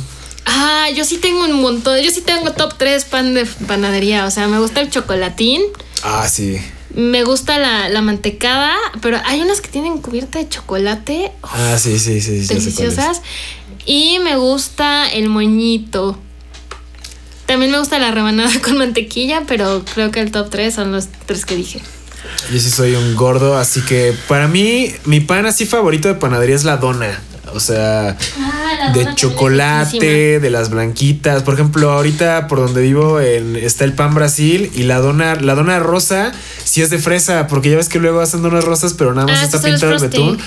Ah, yo sí tengo un montón. Yo sí tengo top 3 pan de panadería. O sea, me gusta el chocolatín. Ah, sí. Me gusta la, la mantecada. Pero hay unas que tienen cubierta de chocolate. uf, Ah, sí, sí, sí. deliciosas. Y me gusta el moñito. También me gusta la rebanada con mantequilla. Pero creo que el top 3 son los tres que dije. Yo sí soy un gordo, así que para mí, mi pan así favorito de panadería es la dona. O sea, Ah, de chocolate, de las blanquitas. Por ejemplo, ahorita por donde vivo en- está el pan Brasil y la dona, la dona rosa sí es de fresa, porque ya ves que luego hacen donas rosas, pero nada más Ah, está el Frosty. betún.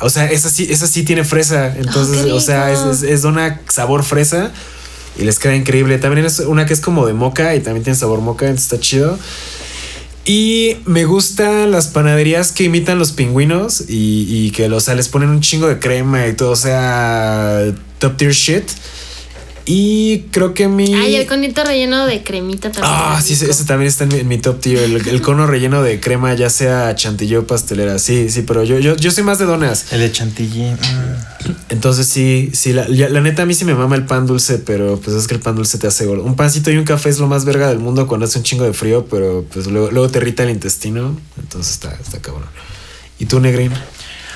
O sea, esa sí, esa sí tiene fresa. Entonces, o sea, es, es dona sabor fresa. Y les queda increíble. También es una que es como de moca y también tiene sabor moca, entonces está chido. Y me gustan las panaderías que imitan los pingüinos y, y que o sea, les ponen un chingo de crema y todo, o sea, top tier shit. Y creo que mi. Ay, el conito relleno de cremita también. Ah, sí, ese rico. ese también está en mi, en mi top tier. El, el cono relleno de crema, ya sea chantilly o pastelera. Sí, sí, pero yo, yo, yo soy más de donas. El de chantilly. mm. Entonces sí, sí, la, ya- la neta a mí sí me mama el pan dulce, pero pues es que el pan dulce te hace gordo. Un pancito y un café es lo más verga del mundo cuando hace un chingo de frío, pero pues luego, luego te irrita el intestino. Entonces está, está cabrón. ¿Y tú, Negrín?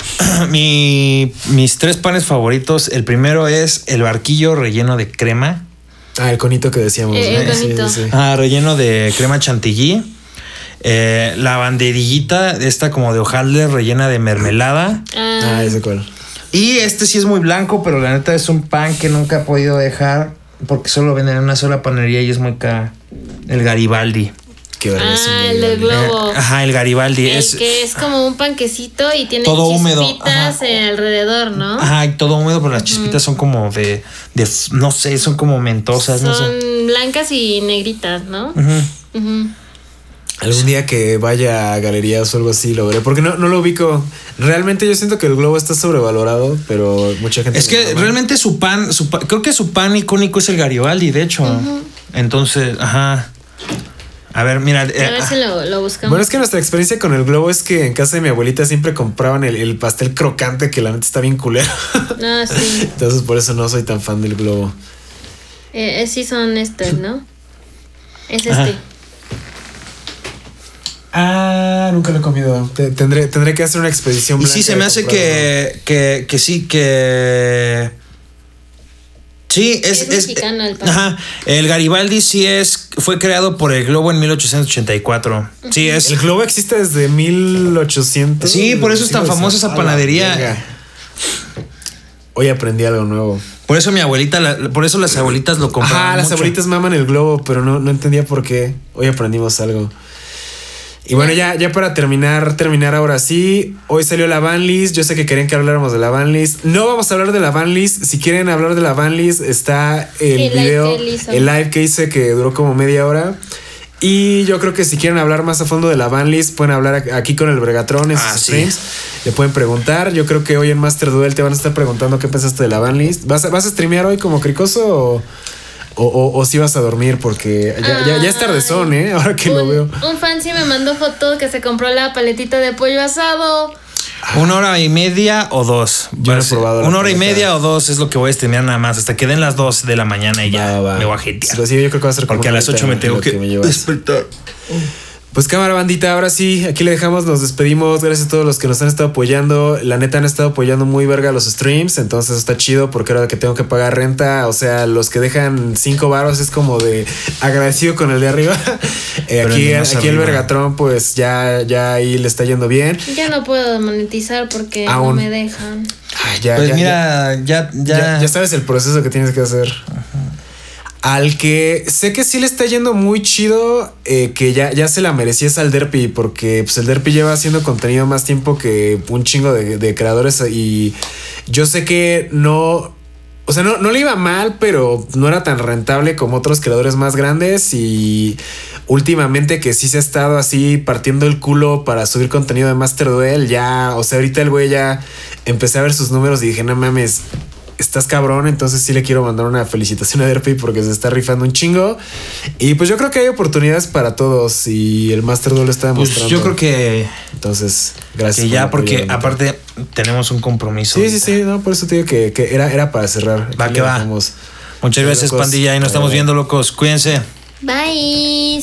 Mi, mis tres panes favoritos. El primero es el barquillo relleno de crema. Ah, el conito que decíamos. Eh. Sí, conito. sí, sí. Ah, relleno de crema chantilly. Eh, la banderillita, esta como de hojaldre rellena de mermelada. Ah, Ah, ese cuál. Y este sí es muy blanco, pero la neta es un pan que nunca he podido dejar porque solo lo venden en una sola panería y es muy caro. El Garibaldi. Qué verga es un Ah, el del Garibaldi. globo. Eh, ajá, el Garibaldi. el es, que es como un panquecito y tiene Todo húmedo, chispitas ajá. eh, alrededor, ¿no? Ajá, y todo húmedo, pero las chispitas son como de, de, no sé, son como mentosas, no Son sé. blancas y negritas, ¿no? Ujú. Ujú. Algún día que vaya a galerías o algo así lo veré. Porque no, no lo ubico. Realmente yo siento que el globo está sobrevalorado, pero mucha gente. Es que realmente su pan, su pa- creo que su pan icónico es el Garibaldi, de hecho. Entonces, ajá. A ver, mira. A eh, ver si lo, lo buscamos. Bueno, es que nuestra experiencia con el globo es que en casa de mi abuelita siempre compraban el, el pastel crocante que la neta está bien culero. No, sí. Entonces por eso no soy tan fan del globo. Eh, eh, sí son estos, ¿no? Es Ajá. este. Ah, nunca lo he comido. Te- tendré, tendré que hacer una expedición. Y sí, se me hace que, que, que sí, que. Sí, es. Es mexicano el. Ajá. El Garibaldi sí es. Fue creado por el Globo en 1884. Sí, es. El globo existe desde 1800. Sí, por eso es tan Sí, famosa esa panadería. verga. Hoy aprendí algo nuevo. Por eso mi abuelita, la- por eso las abuelitas lo compraban. Ajá, las mucho. abuelitas maman el globo, pero no, no entendía por qué. Hoy aprendimos algo. Y bueno, ya, ya para terminar, terminar ahora sí. Hoy salió la van list. Yo sé que querían que habláramos de la van list. No vamos a hablar de la van list. Si quieren hablar de la van list, está el, El video, el live que hice que duró como media hora. Y yo creo que si quieren hablar más a fondo de la van list, pueden hablar aquí con el Bregatron en sus Ah, sí. streams. Le pueden preguntar. Yo creo que hoy en Master Duel te van a estar preguntando qué pensaste de la van list. ¿Vas a, vas a streamear hoy como cricoso o, o, o- o si vas a dormir? Porque ya, ya, ya es tardezón, ¿eh? Ahora que lo veo. un fan sí me mandó foto que se compró la paletita de pollo asado. Una hora y media o dos. Yo no he Pues, probado Una hora y media o dos es lo que voy a streamear nada más. Hasta que den las dos de la mañana y ya Va, va. me voy a jetear. Sí, sí, yo creo que va a ser Porque a las ocho me en tengo que, me despertar. Pues cámara bandita, ahora sí, aquí le dejamos, nos despedimos. Gracias a todos los que nos han estado apoyando. La neta han estado apoyando muy verga los streams, entonces está chido porque ahora que tengo que pagar renta, o sea, los que dejan cinco varos es como de agradecido con el de arriba. Eh, aquí aquí el Vergatron, pues ya, ya ahí le está yendo bien. Ya no puedo monetizar porque no me dejan. ya, pues mira, ya, ya, ya, sabes el proceso que tienes que hacer. Al que sé que sí le está yendo muy chido, eh, que ya, ya se la merecía es al Derpy, porque pues, el Derpy lleva haciendo contenido más tiempo que un chingo de, creadores y yo sé que no, o sea, no, no, le iba mal, pero no era tan rentable como otros creadores más grandes. Y últimamente que sí se ha estado así partiendo el culo para subir contenido de Master Duel, ya, o sea, ahorita el güey ya empecé a ver sus números y dije, no mames, estás cabrón, entonces sí le quiero mandar una felicitación a Derpy porque se está rifando un chingo. Y pues yo creo que hay oportunidades para todos y el Master Duel lo está pues demostrando. yo creo que. Entonces, gracias. Que ya, porque aparte tenemos un compromiso. Sí, sí, sí, no, por eso te digo que, era, era para cerrar. Va que va. Muchas gracias, pandilla, y nos estamos viendo, locos. Cuídense. Bye.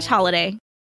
slash holiday.